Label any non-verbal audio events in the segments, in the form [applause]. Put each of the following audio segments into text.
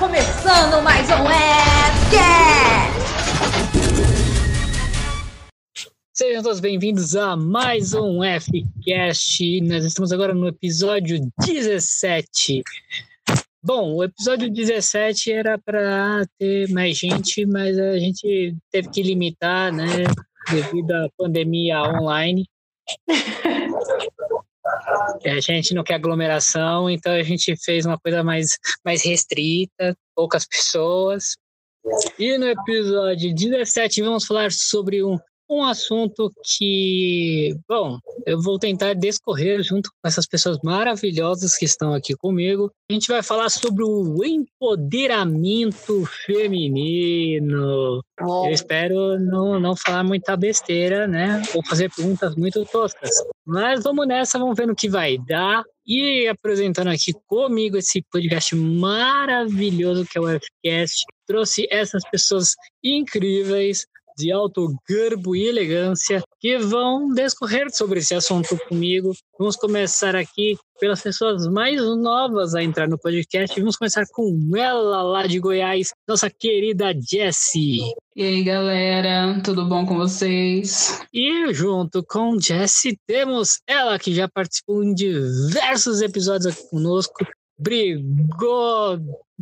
começando mais um Fcast! Sejam todos bem-vindos a mais um Fcast. Nós estamos agora no episódio 17. Bom, o episódio 17 era para ter mais gente, mas a gente teve que limitar, né, devido à pandemia online. [laughs] A gente não quer aglomeração, então a gente fez uma coisa mais, mais restrita, poucas pessoas. E no episódio 17 vamos falar sobre um um assunto que, bom, eu vou tentar descorrer junto com essas pessoas maravilhosas que estão aqui comigo. A gente vai falar sobre o empoderamento feminino. Oh. Eu espero não, não falar muita besteira, né? Ou fazer perguntas muito toscas. Mas vamos nessa, vamos ver no que vai dar. E apresentando aqui comigo esse podcast maravilhoso que é o Fcast, trouxe essas pessoas incríveis de alto garbo e elegância que vão discorrer sobre esse assunto comigo. Vamos começar aqui pelas pessoas mais novas a entrar no podcast. Vamos começar com ela lá de Goiás, nossa querida Jessie. E aí, galera, tudo bom com vocês? E junto com Jessie temos ela que já participou em diversos episódios aqui conosco, brigou,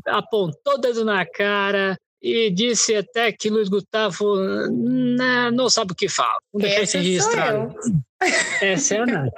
apontou o dedo na cara, e disse até que Luiz Gustavo não, não sabe o que fala. Vamos deixar isso registrado. Essa é a Nath.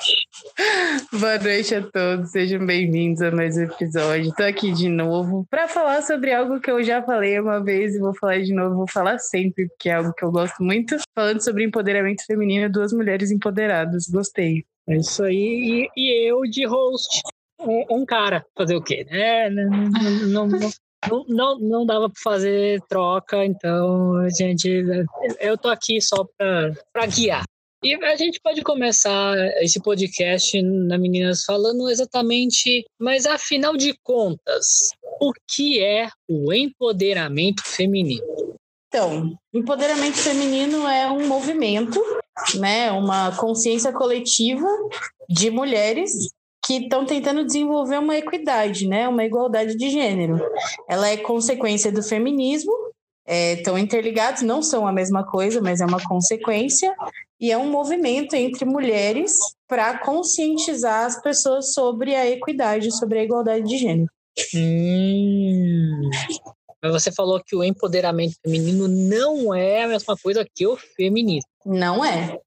[laughs] Boa noite a todos, sejam bem-vindos a mais um episódio. Estou aqui de novo para falar sobre algo que eu já falei uma vez e vou falar de novo, vou falar sempre, porque é algo que eu gosto muito. Falando sobre empoderamento feminino, duas mulheres empoderadas. Gostei. É isso aí. E, e eu de host. Um, um, cara, fazer o quê? Né? Não, não, não, não, não, não dava para fazer troca, então a gente, eu tô aqui só para guiar. E a gente pode começar esse podcast na Meninas falando exatamente, mas afinal de contas, o que é o empoderamento feminino? Então, empoderamento feminino é um movimento, né, uma consciência coletiva de mulheres que estão tentando desenvolver uma equidade, né, uma igualdade de gênero. Ela é consequência do feminismo, estão é, interligados, não são a mesma coisa, mas é uma consequência, e é um movimento entre mulheres para conscientizar as pessoas sobre a equidade, sobre a igualdade de gênero. Hum. Mas você falou que o empoderamento feminino não é a mesma coisa que o feminismo. Não é.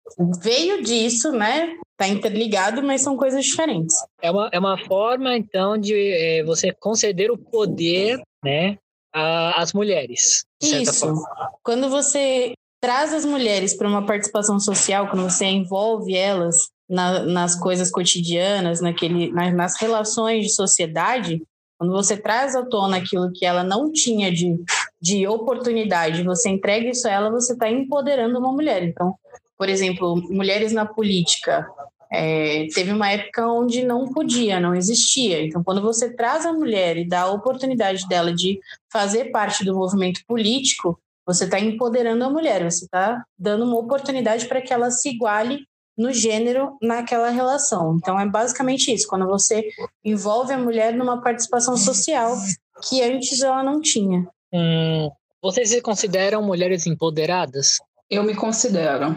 Veio disso, né? Tá interligado, mas são coisas diferentes. É uma, é uma forma, então, de é, você conceder o poder, né, às mulheres. Isso. Forma. Quando você traz as mulheres para uma participação social, quando você envolve elas na, nas coisas cotidianas, naquele, nas, nas relações de sociedade, quando você traz à tona aquilo que ela não tinha de, de oportunidade, você entrega isso a ela, você está empoderando uma mulher. Então, por exemplo, mulheres na política. É, teve uma época onde não podia, não existia. Então, quando você traz a mulher e dá a oportunidade dela de fazer parte do movimento político, você está empoderando a mulher, você está dando uma oportunidade para que ela se iguale no gênero naquela relação. Então é basicamente isso, quando você envolve a mulher numa participação social que antes ela não tinha. Hum, vocês se consideram mulheres empoderadas? Eu me considero.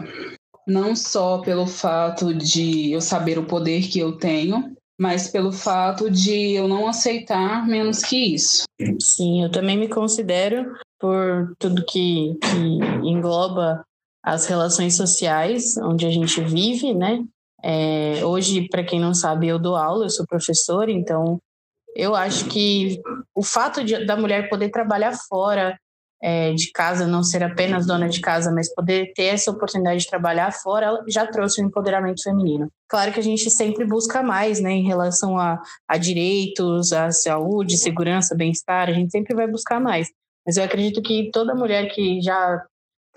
Não só pelo fato de eu saber o poder que eu tenho, mas pelo fato de eu não aceitar menos que isso. Sim, eu também me considero por tudo que, que engloba as relações sociais onde a gente vive, né? É, hoje, para quem não sabe, eu dou aula, eu sou professora, então eu acho que o fato de, da mulher poder trabalhar fora é, de casa, não ser apenas dona de casa, mas poder ter essa oportunidade de trabalhar fora, ela já trouxe o um empoderamento feminino. Claro que a gente sempre busca mais, né, em relação a, a direitos, a saúde, segurança, bem-estar, a gente sempre vai buscar mais. Mas eu acredito que toda mulher que já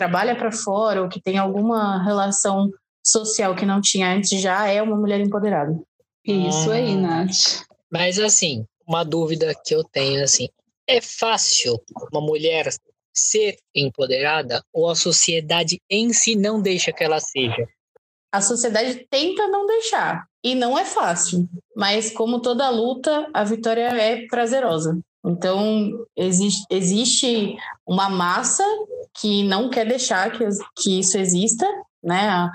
trabalha para fora ou que tem alguma relação social que não tinha antes já é uma mulher empoderada. Isso aí, ah. Nath. Mas assim, uma dúvida que eu tenho assim, é fácil uma mulher ser empoderada ou a sociedade em si não deixa que ela seja? A sociedade tenta não deixar e não é fácil, mas como toda luta, a vitória é prazerosa. Então, existe, existe uma massa que não quer deixar que, que isso exista, né? A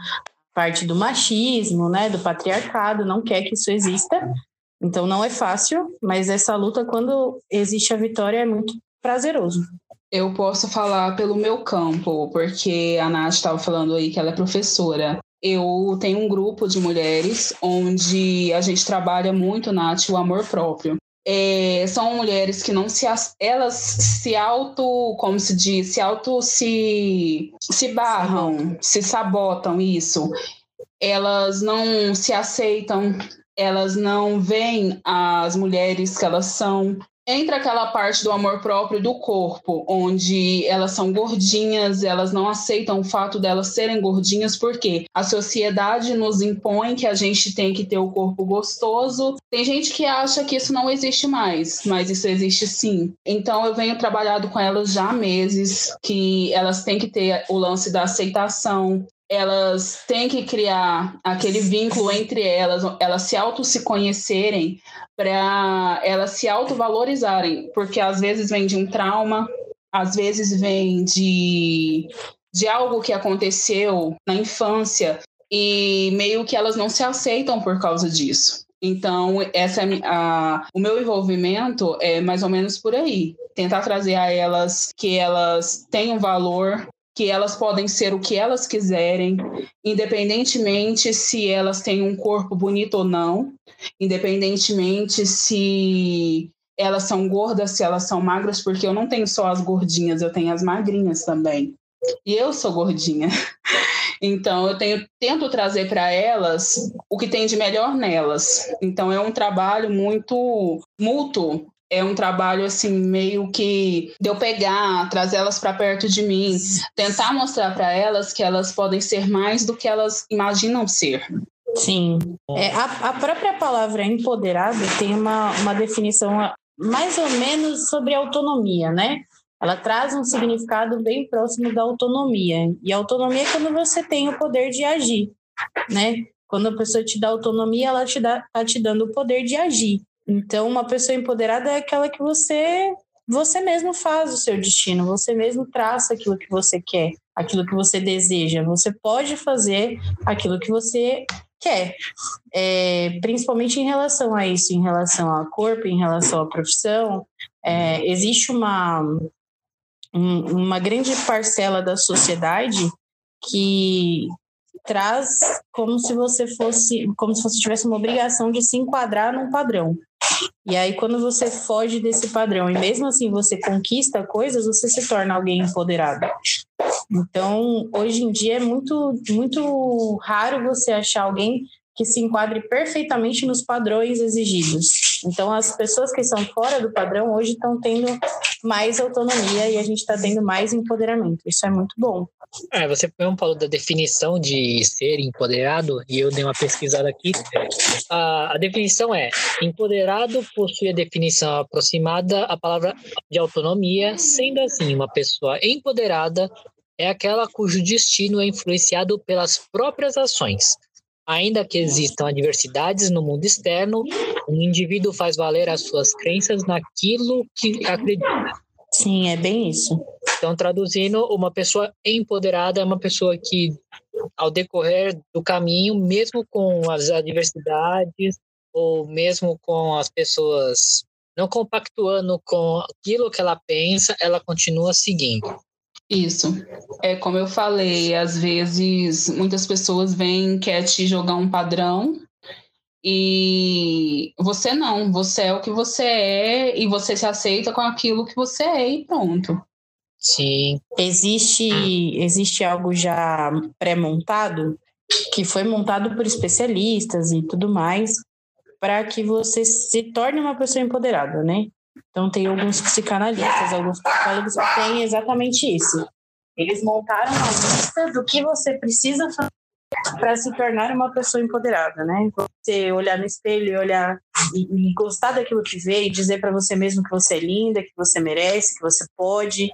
parte do machismo, né? Do patriarcado, não quer que isso exista. Então, não é fácil, mas essa luta, quando existe a vitória, é muito prazeroso. Eu posso falar pelo meu campo, porque a Nath estava falando aí que ela é professora. Eu tenho um grupo de mulheres onde a gente trabalha muito, Nath, o amor próprio. É, são mulheres que não se elas se auto como se diz se auto se se barram se sabotam isso. Elas não se aceitam elas não veem as mulheres que elas são Entra aquela parte do amor próprio do corpo, onde elas são gordinhas, elas não aceitam o fato delas serem gordinhas, porque a sociedade nos impõe que a gente tem que ter o corpo gostoso. Tem gente que acha que isso não existe mais, mas isso existe sim. Então eu venho trabalhando com elas já há meses, que elas têm que ter o lance da aceitação, elas têm que criar aquele vínculo entre elas, elas se auto se conhecerem para elas se autovalorizarem, porque às vezes vem de um trauma, às vezes vem de, de algo que aconteceu na infância e meio que elas não se aceitam por causa disso. Então, essa é a, o meu envolvimento é mais ou menos por aí. Tentar trazer a elas que elas tenham valor, que elas podem ser o que elas quiserem, independentemente se elas têm um corpo bonito ou não, independentemente se elas são gordas, se elas são magras, porque eu não tenho só as gordinhas, eu tenho as magrinhas também. E eu sou gordinha. [laughs] Então eu tenho tento trazer para elas o que tem de melhor nelas. Então é um trabalho muito mútuo é um trabalho assim meio que de eu pegar, trazer elas para perto de mim, tentar mostrar para elas que elas podem ser mais do que elas imaginam ser. Sim. É, a, a própria palavra empoderada tem uma, uma definição mais ou menos sobre autonomia, né? Ela traz um significado bem próximo da autonomia. E autonomia é quando você tem o poder de agir, né? Quando a pessoa te dá autonomia, ela te dá, tá te dando o poder de agir. Então, uma pessoa empoderada é aquela que você você mesmo faz o seu destino, você mesmo traça aquilo que você quer, aquilo que você deseja. Você pode fazer aquilo que você quer, é, principalmente em relação a isso, em relação ao corpo, em relação à profissão. É, existe uma, um, uma grande parcela da sociedade que traz como se você fosse, como se você tivesse uma obrigação de se enquadrar num padrão. E aí, quando você foge desse padrão e mesmo assim você conquista coisas, você se torna alguém empoderado. Então, hoje em dia é muito, muito raro você achar alguém que se enquadre perfeitamente nos padrões exigidos. Então, as pessoas que são fora do padrão hoje estão tendo mais autonomia e a gente está tendo mais empoderamento. Isso é muito bom. É, você mesmo falou da definição de ser empoderado, e eu dei uma pesquisada aqui. A, a definição é: empoderado possui a definição aproximada à palavra de autonomia, sendo assim, uma pessoa empoderada é aquela cujo destino é influenciado pelas próprias ações, Ainda que existam adversidades no mundo externo, o indivíduo faz valer as suas crenças naquilo que acredita. Sim, é bem isso. Então, traduzindo, uma pessoa empoderada é uma pessoa que, ao decorrer do caminho, mesmo com as adversidades, ou mesmo com as pessoas não compactuando com aquilo que ela pensa, ela continua seguindo. Isso. É como eu falei, às vezes muitas pessoas vêm quer te jogar um padrão e você não, você é o que você é e você se aceita com aquilo que você é e pronto. Sim. Existe existe algo já pré-montado que foi montado por especialistas e tudo mais para que você se torne uma pessoa empoderada, né? Então, tem alguns psicanalistas, alguns psicólogos que têm exatamente isso. Eles montaram uma lista do que você precisa fazer para se tornar uma pessoa empoderada, né? Você olhar no espelho e olhar e, e gostar daquilo que vê e dizer para você mesmo que você é linda, que você merece, que você pode,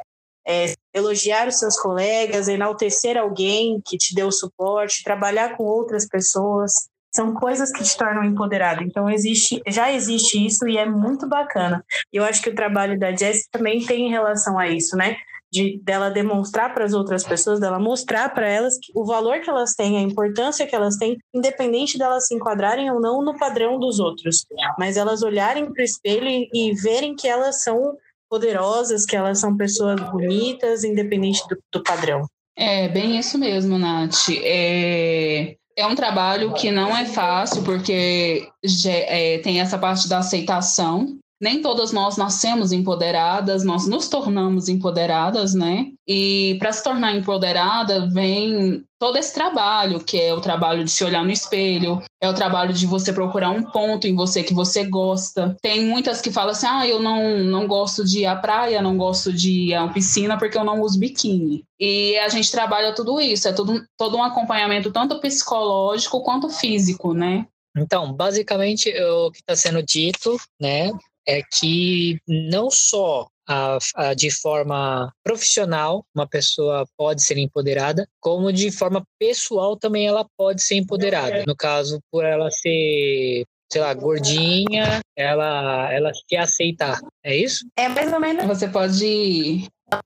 é, elogiar os seus colegas, enaltecer alguém que te deu suporte, trabalhar com outras pessoas, são coisas que te tornam empoderado. Então existe, já existe isso e é muito bacana. E eu acho que o trabalho da Jess também tem em relação a isso, né? De dela demonstrar para as outras pessoas, dela mostrar para elas que, o valor que elas têm, a importância que elas têm, independente delas se enquadrarem ou não no padrão dos outros, mas elas olharem para o espelho e, e verem que elas são poderosas, que elas são pessoas bonitas, independente do, do padrão. É, bem isso mesmo, Nath. É, é um trabalho que não é fácil, porque é, tem essa parte da aceitação, nem todas nós nascemos empoderadas, nós nos tornamos empoderadas, né? E para se tornar empoderada vem todo esse trabalho, que é o trabalho de se olhar no espelho, é o trabalho de você procurar um ponto em você que você gosta. Tem muitas que falam assim: "Ah, eu não não gosto de ir à praia, não gosto de ir à piscina porque eu não uso biquíni". E a gente trabalha tudo isso, é tudo, todo um acompanhamento tanto psicológico quanto físico, né? Então, basicamente, o que está sendo dito, né, é que não só a, a, de forma profissional uma pessoa pode ser empoderada, como de forma pessoal também ela pode ser empoderada. No caso, por ela ser sei lá, gordinha, ela, ela se aceitar. É isso? É mais ou menos. Você pode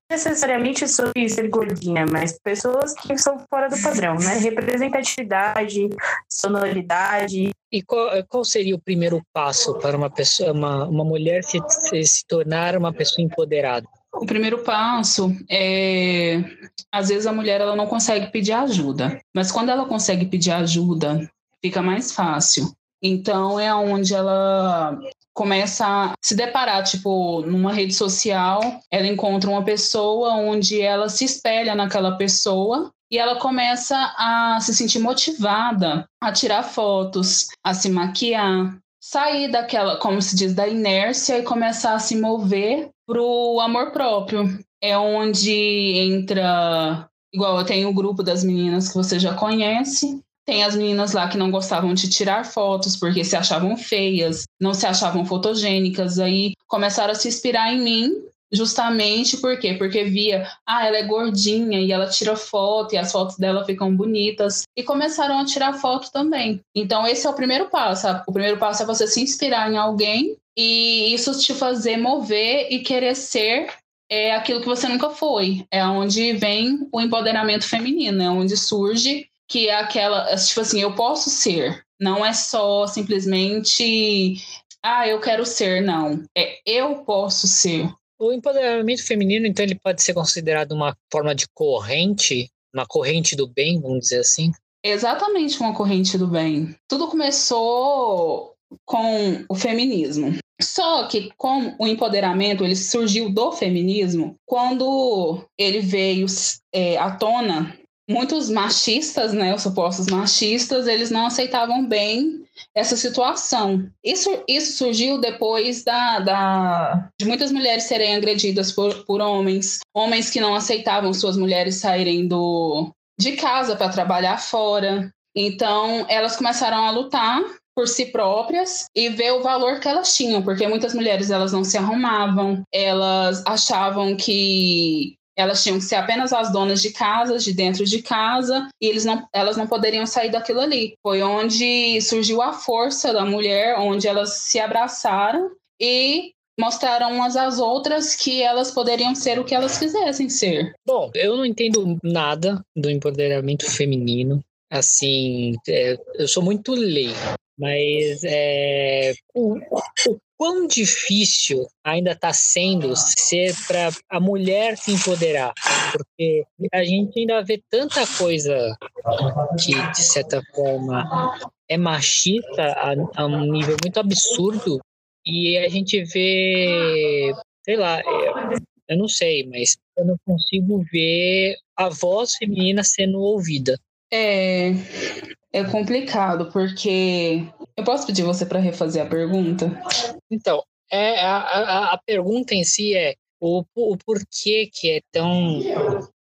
necessariamente sobre ser gordinha, mas pessoas que são fora do padrão, né? Representatividade, sonoridade. E qual, qual seria o primeiro passo para uma pessoa, uma, uma mulher se, se tornar uma pessoa empoderada? O primeiro passo é, às vezes a mulher ela não consegue pedir ajuda, mas quando ela consegue pedir ajuda, fica mais fácil. Então é onde ela começa a se deparar, tipo, numa rede social, ela encontra uma pessoa onde ela se espelha naquela pessoa e ela começa a se sentir motivada a tirar fotos, a se maquiar, sair daquela, como se diz, da inércia e começar a se mover pro amor próprio. É onde entra, igual eu tenho o grupo das meninas que você já conhece, tem as meninas lá que não gostavam de tirar fotos porque se achavam feias, não se achavam fotogênicas, aí começaram a se inspirar em mim, justamente por quê? Porque via, ah, ela é gordinha e ela tira foto e as fotos dela ficam bonitas e começaram a tirar foto também. Então esse é o primeiro passo. O primeiro passo é você se inspirar em alguém e isso te fazer mover e querer ser é aquilo que você nunca foi. É onde vem o empoderamento feminino, é onde surge que é aquela, tipo assim, eu posso ser, não é só simplesmente, ah, eu quero ser, não. É eu posso ser. O empoderamento feminino, então, ele pode ser considerado uma forma de corrente, uma corrente do bem, vamos dizer assim? Exatamente uma corrente do bem. Tudo começou com o feminismo. Só que com o empoderamento, ele surgiu do feminismo quando ele veio é, à tona muitos machistas, né, os supostos machistas, eles não aceitavam bem essa situação. Isso, isso surgiu depois da, da, de muitas mulheres serem agredidas por, por homens, homens que não aceitavam suas mulheres saírem do, de casa para trabalhar fora. Então, elas começaram a lutar por si próprias e ver o valor que elas tinham, porque muitas mulheres elas não se arrumavam, elas achavam que elas tinham que ser apenas as donas de casa, de dentro de casa, e eles não, elas não poderiam sair daquilo ali. Foi onde surgiu a força da mulher, onde elas se abraçaram e mostraram umas às outras que elas poderiam ser o que elas quisessem ser. Bom, eu não entendo nada do empoderamento feminino. Assim, é, eu sou muito leigo, mas é, o, o quão difícil ainda está sendo ser para a mulher se empoderar, porque a gente ainda vê tanta coisa que, de certa forma, é machista a, a um nível muito absurdo, e a gente vê, sei lá, eu, eu não sei, mas eu não consigo ver a voz feminina sendo ouvida. É, é complicado, porque. Eu posso pedir você para refazer a pergunta? Então, é, a, a, a pergunta em si é o, o porquê que é tão.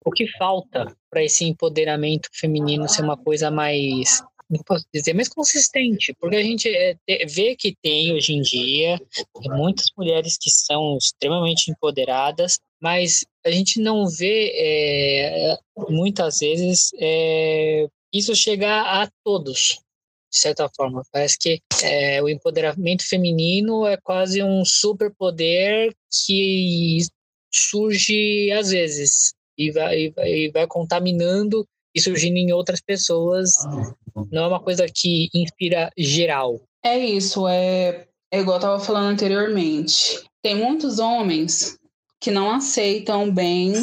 O que falta para esse empoderamento feminino ser uma coisa mais não posso dizer, mais consistente, porque a gente é, vê que tem hoje em dia muitas mulheres que são extremamente empoderadas, mas a gente não vê é, muitas vezes é, isso chegar a todos. de certa forma. Parece que é, o empoderamento feminino é quase um superpoder que surge às vezes e vai, e vai, e vai contaminando e surgindo em outras pessoas. Não é uma coisa que inspira geral. É isso, é, é igual eu estava falando anteriormente. Tem muitos homens que não aceitam bem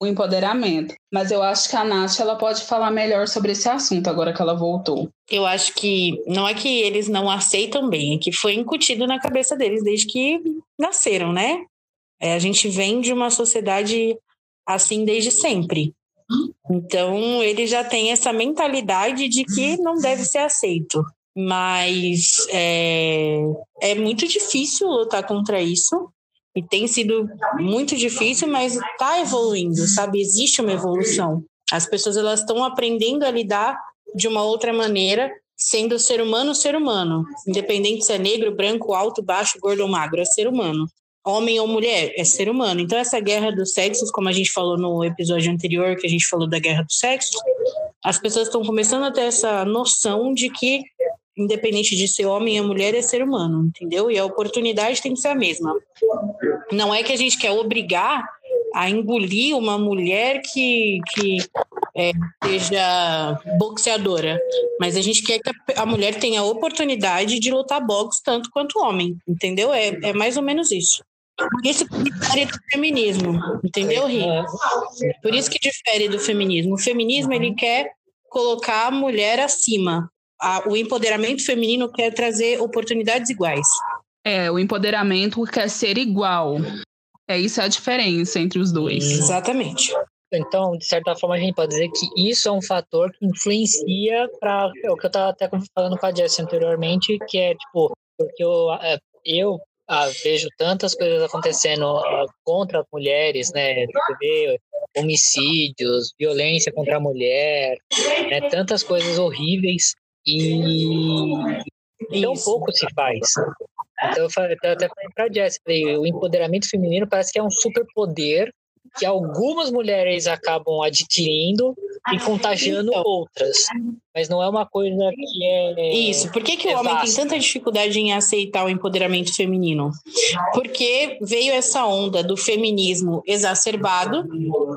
o empoderamento. Mas eu acho que a Nath ela pode falar melhor sobre esse assunto agora que ela voltou. Eu acho que não é que eles não aceitam bem, é que foi incutido na cabeça deles desde que nasceram, né? É, a gente vem de uma sociedade assim desde sempre. Então, ele já tem essa mentalidade de que não deve ser aceito. Mas é, é muito difícil lutar contra isso. E tem sido muito difícil, mas está evoluindo, sabe? Existe uma evolução. As pessoas elas estão aprendendo a lidar de uma outra maneira, sendo ser humano ser humano, independente se é negro, branco, alto, baixo, gordo ou magro, é ser humano. Homem ou mulher, é ser humano. Então, essa guerra dos sexos, como a gente falou no episódio anterior, que a gente falou da guerra dos sexos, as pessoas estão começando a ter essa noção de que independente de ser homem ou mulher, é ser humano, entendeu? E a oportunidade tem que ser a mesma. Não é que a gente quer obrigar a engolir uma mulher que, que é, seja boxeadora, mas a gente quer que a, a, mulher tenha a oportunidade de lutar boxe tanto quanto o homem, entendeu? É, é mais ou menos isso. Isso difere do feminismo, entendeu, Ri? Por isso que difere do feminismo. O feminismo, ele quer colocar a mulher acima, a, o empoderamento feminino quer trazer oportunidades iguais. É, o empoderamento quer ser igual. É isso a diferença entre os dois. Exatamente. Então, de certa forma, a gente pode dizer que isso é um fator que influencia para é o que eu estava até falando com a Jess anteriormente, que é tipo, porque eu, é, eu ah, vejo tantas coisas acontecendo ah, contra as mulheres, né? Tipo, homicídios, violência contra a mulher, né? tantas coisas horríveis e tão pouco se faz. Então eu, falei, eu até falei pra Jess, falei, o empoderamento feminino parece que é um superpoder que algumas mulheres acabam adquirindo e contagiando então, outras. Mas não é uma coisa que é. Isso. Por que, que é o homem vasta? tem tanta dificuldade em aceitar o empoderamento feminino? Porque veio essa onda do feminismo exacerbado,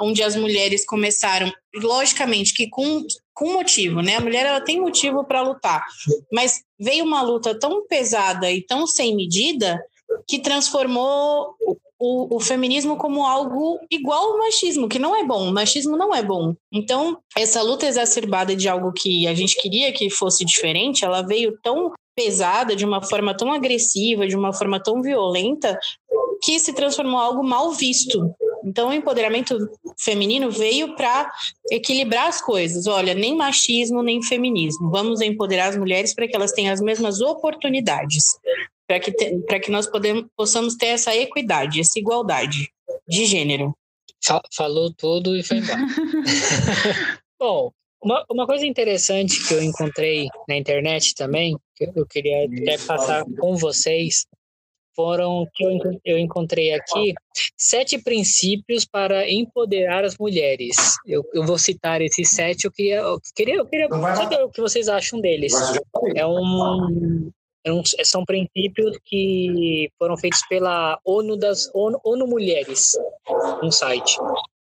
onde as mulheres começaram, logicamente, que com com motivo, né? A mulher ela tem motivo para lutar, mas veio uma luta tão pesada e tão sem medida que transformou o, o, feminismo como algo igual ao machismo, que não é bom. O machismo não é bom. Então, essa luta exacerbada de algo que a gente queria que fosse diferente, ela veio tão pesada, de uma forma tão agressiva, de uma forma tão violenta, que se transformou em algo mal visto. Então, o empoderamento feminino veio para equilibrar as coisas. Olha, nem machismo, nem feminismo. Vamos empoderar as mulheres para que elas tenham as mesmas oportunidades para que, para que nós podemos, possamos ter essa equidade, essa igualdade de gênero. Falou tudo e foi embora. [laughs] Bom, uma, uma coisa interessante que eu encontrei na internet também, que eu queria até passar com vocês, foram que eu, eu encontrei aqui sete princípios para empoderar as mulheres. Eu, eu vou citar esses sete. Eu queria, eu queria, eu queria saber o que vocês acham deles. É um, é são princípios que foram feitos pela ONU das ONU, ONU Mulheres, um site.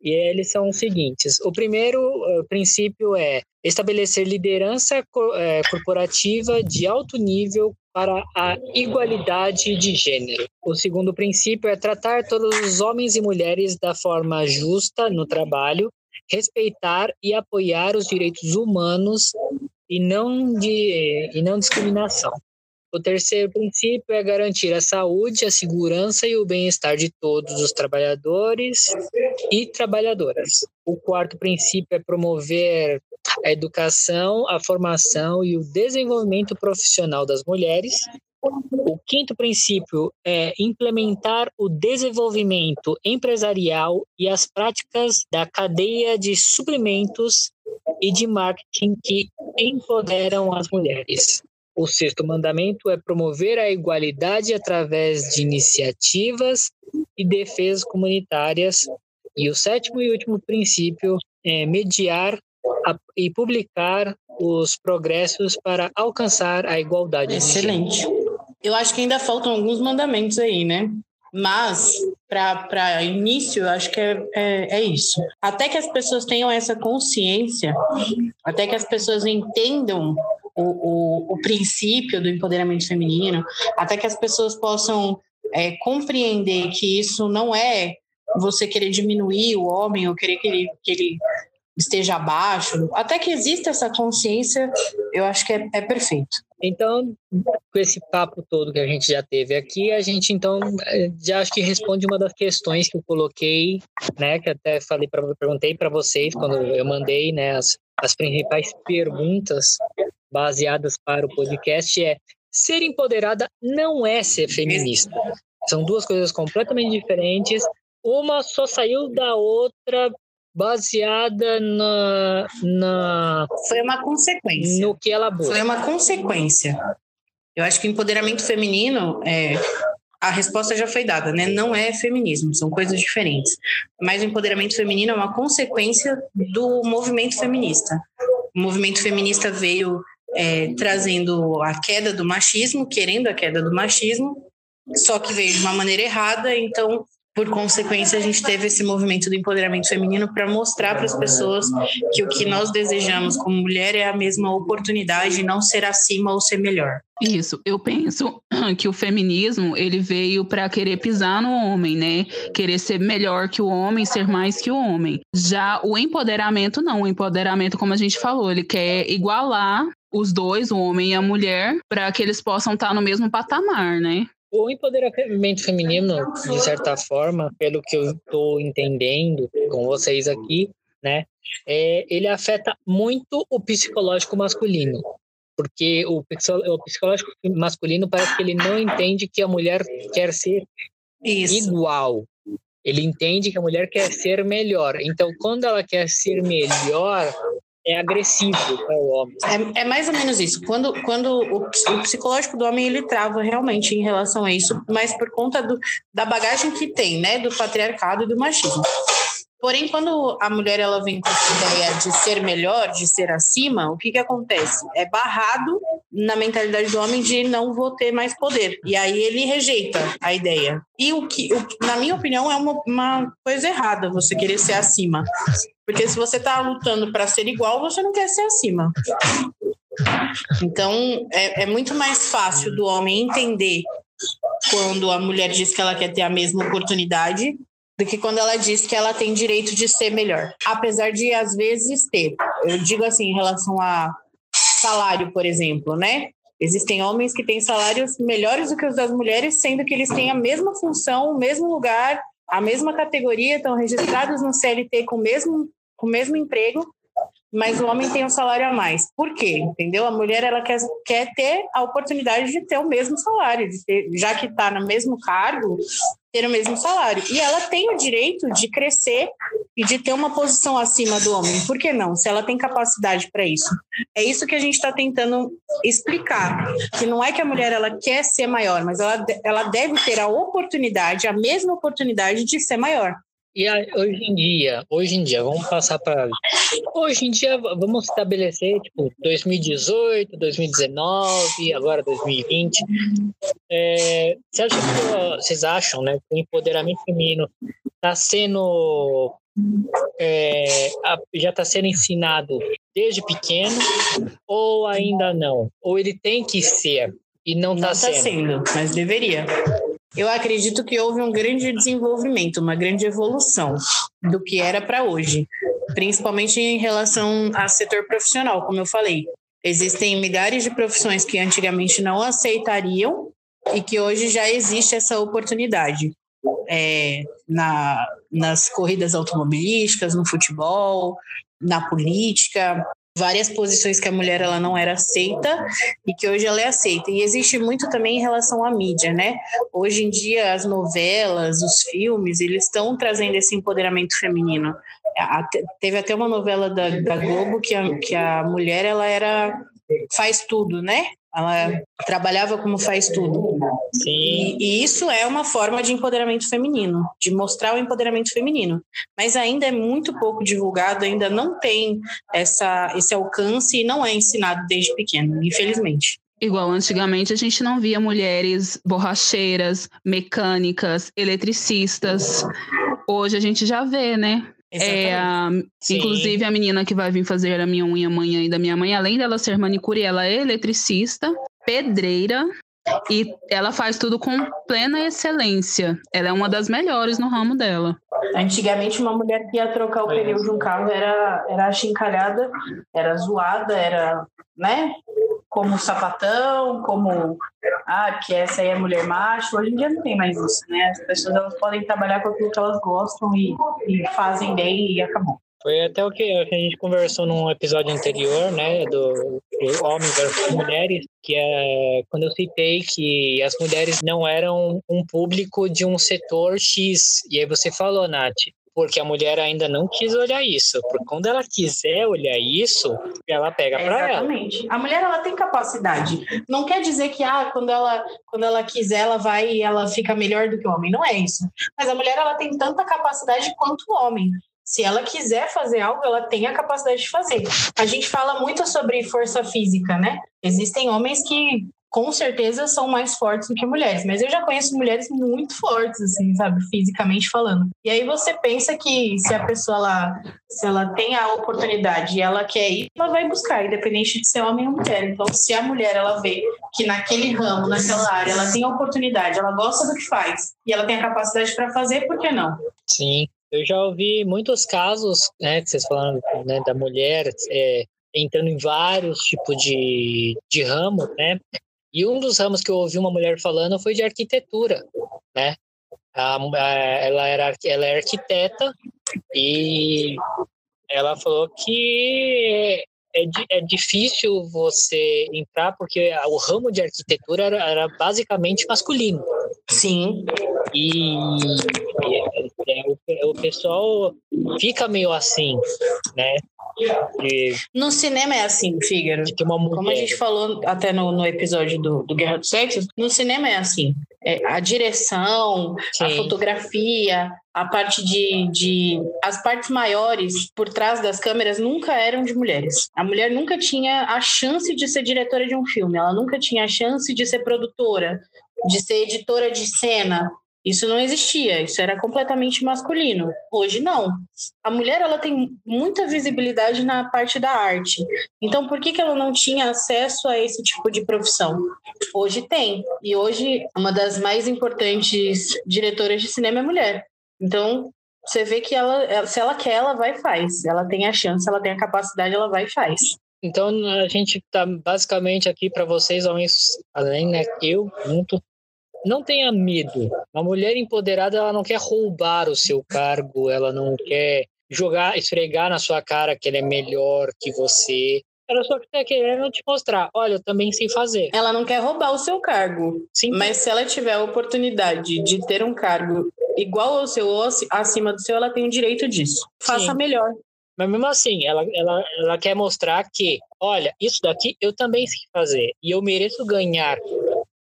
E eles são os seguintes: o primeiro uh, princípio é estabelecer liderança uh, corporativa de alto nível para a igualdade de gênero. O segundo princípio é tratar todos os homens e mulheres da forma justa no trabalho, respeitar e apoiar os direitos humanos e não de e não discriminação. O terceiro princípio é garantir a saúde, a segurança e o bem-estar de todos os trabalhadores e trabalhadoras. O quarto princípio é promover a educação, a formação e o desenvolvimento profissional das mulheres. O quinto princípio é implementar o desenvolvimento empresarial e as práticas da cadeia de suprimentos e de marketing que empoderam as mulheres. O sexto mandamento é promover a igualdade através de iniciativas e defesas comunitárias. E o sétimo e último princípio é mediar e publicar os progressos para alcançar a igualdade. Excelente. Eu acho que ainda faltam alguns mandamentos aí, né? Mas, para início, eu acho que é, é, é, isso. Até que as pessoas tenham essa consciência, até que as pessoas entendam o, o, o princípio do empoderamento feminino, até que as pessoas possam é, compreender que isso não é você querer diminuir o homem ou querer que ele, que ele esteja abaixo, até que exista essa consciência, eu acho que é, é perfeito. Então, com esse papo todo que a gente já teve aqui, a gente então eh, já acho que responde uma das questões que eu coloquei, né, que até falei para perguntei para vocês quando eu mandei, né, as, as principais perguntas baseadas para o podcast é ser empoderada não é ser feminista. São duas coisas completamente diferentes. Uma só saiu da outra baseada na, na. Foi uma consequência. No que ela busca. Foi uma consequência. Eu acho que o empoderamento feminino é. A resposta já foi dada, né? Não é feminismo, são coisas diferentes. Mas o empoderamento feminino é uma consequência do movimento feminista. O movimento feminista veio é, trazendo a queda do machismo, querendo a queda do machismo, só que veio de uma maneira errada, então por consequência, a gente teve esse movimento do empoderamento feminino para mostrar para as pessoas que o que nós desejamos como mulher é a mesma oportunidade, não ser acima ou ser melhor. Isso, eu penso [clears throat] que o feminismo ele veio para querer pisar no homem, né? Querer ser melhor que o homem, ser mais que o homem. Já o empoderamento não, o empoderamento, como a gente falou, ele quer igualar os dois, o homem e a mulher, para que eles possam estar no mesmo patamar, né? O empoderamento feminino, de certa forma, pelo que eu estou entendendo com vocês aqui, né, é, ele afeta muito o psicológico masculino. Porque o, o psicológico masculino parece que ele não entende que a mulher quer ser Isso. igual. Ele entende que a mulher quer ser melhor. Então, quando ela quer ser melhor, é agressivo para o homem. É, é, mais ou menos isso. Quando, quando o, o, psicológico do homem ele trava realmente em relação a isso, mas por conta do, da bagagem que tem, né, do patriarcado e do machismo. Porém, quando a mulher ela vem com essa ideia de ser melhor, de ser acima, o que que acontece? É barrado na mentalidade do homem de não vou ter mais poder. E aí ele rejeita a ideia. E o que, o, na minha opinião, é uma, uma coisa errada você querer ser acima. Porque se você está lutando para ser igual, você não quer ser acima. Então, é, é muito mais fácil do homem entender quando a mulher diz que ela quer ter a mesma oportunidade do que quando ela diz que ela tem direito de ser melhor. Apesar de, às vezes, ter. Eu digo assim, em relação a salário, por exemplo, né? Existem homens que têm salários melhores do que os das mulheres, sendo que eles têm a mesma função, o mesmo lugar, a mesma categoria, estão registrados no CLT com o mesmo, com o mesmo emprego, mas o homem tem um salário a mais. Por quê? Entendeu? A mulher ela quer, quer ter a oportunidade de ter o mesmo salário, de ter, já que está no mesmo cargo, ter o mesmo salário. E ela tem o direito de crescer e de ter uma posição acima do homem. Por que não? Se ela tem capacidade para isso. É isso que a gente está tentando explicar. Que não é que a mulher ela quer ser maior, mas ela, ela deve ter a oportunidade, a mesma oportunidade de ser maior. E hoje em dia, hoje em dia, vamos passar para. Hoje em dia, vamos estabelecer, tipo, 2018, 2019, agora 2020. É, você acha que, vocês acham, né, que o empoderamento feminino está sendo. É, já está sendo ensinado desde pequeno ou ainda não? Ou ele tem que ser e não está sendo? Não sendo, mas deveria. Eu acredito que houve um grande desenvolvimento, uma grande evolução do que era para hoje, principalmente em relação ao setor profissional, como eu falei. Existem milhares de profissões que antigamente não aceitariam e que hoje já existe essa oportunidade. É, na, nas corridas automobilísticas, no futebol, na política, várias posições que a mulher ela não era aceita e que hoje ela é aceita. E existe muito também em relação à mídia, né? Hoje em dia as novelas, os filmes, eles estão trazendo esse empoderamento feminino. teve até uma novela da, da Globo que a, que a mulher ela era faz tudo, né? Ela trabalhava como faz tudo. Sim. E, e, isso é uma forma de empoderamento feminino, de mostrar o empoderamento feminino. Mas ainda é muito pouco divulgado, ainda não tem essa, esse alcance e não é ensinado desde pequeno, infelizmente. Igual antigamente a gente não via mulheres borracheiras, mecânicas, eletricistas. Hoje a gente já vê, né? É, inclusive a menina que vai vir fazer a minha unha amanhã e da minha mãe, além dela ser manicure, ela é eletricista, pedreira e ela faz tudo com plena excelência. Ela é uma das melhores no ramo dela. Antigamente, uma mulher que ia trocar o pneu de um carro era, era achincalhada, era zoada, era, né? Como sapatão, como ah, que essa aí é mulher macho. Hoje em dia não tem mais isso, né? As pessoas elas podem trabalhar com aquilo que elas gostam e, e fazem bem e acabou. Foi até o que a gente conversou num episódio anterior, né, do, do homens versus mulheres, que é quando eu citei que as mulheres não eram um público de um setor X. E aí você falou, Nath, porque a mulher ainda não quis olhar isso. Porque quando ela quiser olhar isso, ela pega para ela. Exatamente. A mulher ela tem capacidade. Não quer dizer que ah, quando ela quando ela quiser ela vai e ela fica melhor do que o homem. Não é isso. Mas a mulher ela tem tanta capacidade quanto o homem. Se ela quiser fazer algo, ela tem a capacidade de fazer. A gente fala muito sobre força física, né? Existem homens que com certeza são mais fortes do que mulheres, mas eu já conheço mulheres muito fortes, assim, sabe, fisicamente falando. E aí você pensa que se a pessoa lá, se ela tem a oportunidade e ela quer ir, ela vai buscar, independente de ser homem ou mulher. Então, se a mulher ela vê que naquele ramo, naquela área, ela tem a oportunidade, ela gosta do que faz e ela tem a capacidade para fazer, por que não? Sim. Eu já ouvi muitos casos, né, que vocês falaram né, da mulher é, entrando em vários tipos de, de ramo, né? E um dos ramos que eu ouvi uma mulher falando foi de arquitetura, né? A, a, ela, era, ela é arquiteta e ela falou que é, é difícil você entrar porque o ramo de arquitetura era, era basicamente masculino. Sim. E, e o, o pessoal fica meio assim, né? De, no cinema é assim, Fígaro. Como a gente falou até no, no episódio do, do Guerra dos Sexos, no cinema é assim. É, a direção, Sim. a fotografia, a parte de, de. As partes maiores por trás das câmeras nunca eram de mulheres. A mulher nunca tinha a chance de ser diretora de um filme, ela nunca tinha a chance de ser produtora, de ser editora de cena. Isso não existia, isso era completamente masculino. Hoje não. A mulher ela tem muita visibilidade na parte da arte. Então por que, que ela não tinha acesso a esse tipo de profissão? Hoje tem. E hoje uma das mais importantes diretoras de cinema é mulher. Então você vê que ela, se ela quer, ela vai e faz. Ela tem a chance, ela tem a capacidade, ela vai e faz. Então a gente está basicamente aqui para vocês, além né, eu, junto, não tenha medo. Uma mulher empoderada, ela não quer roubar o seu cargo, ela não quer jogar, esfregar na sua cara que ela é melhor que você. Ela só está querendo te mostrar, olha, eu também sei fazer. Ela não quer roubar o seu cargo. Sim. Mas se ela tiver a oportunidade de ter um cargo igual ao seu ou acima do seu, ela tem o direito disso. Faça Sim. melhor. Mas mesmo assim, ela, ela, ela quer mostrar que, olha, isso daqui eu também sei fazer. E eu mereço ganhar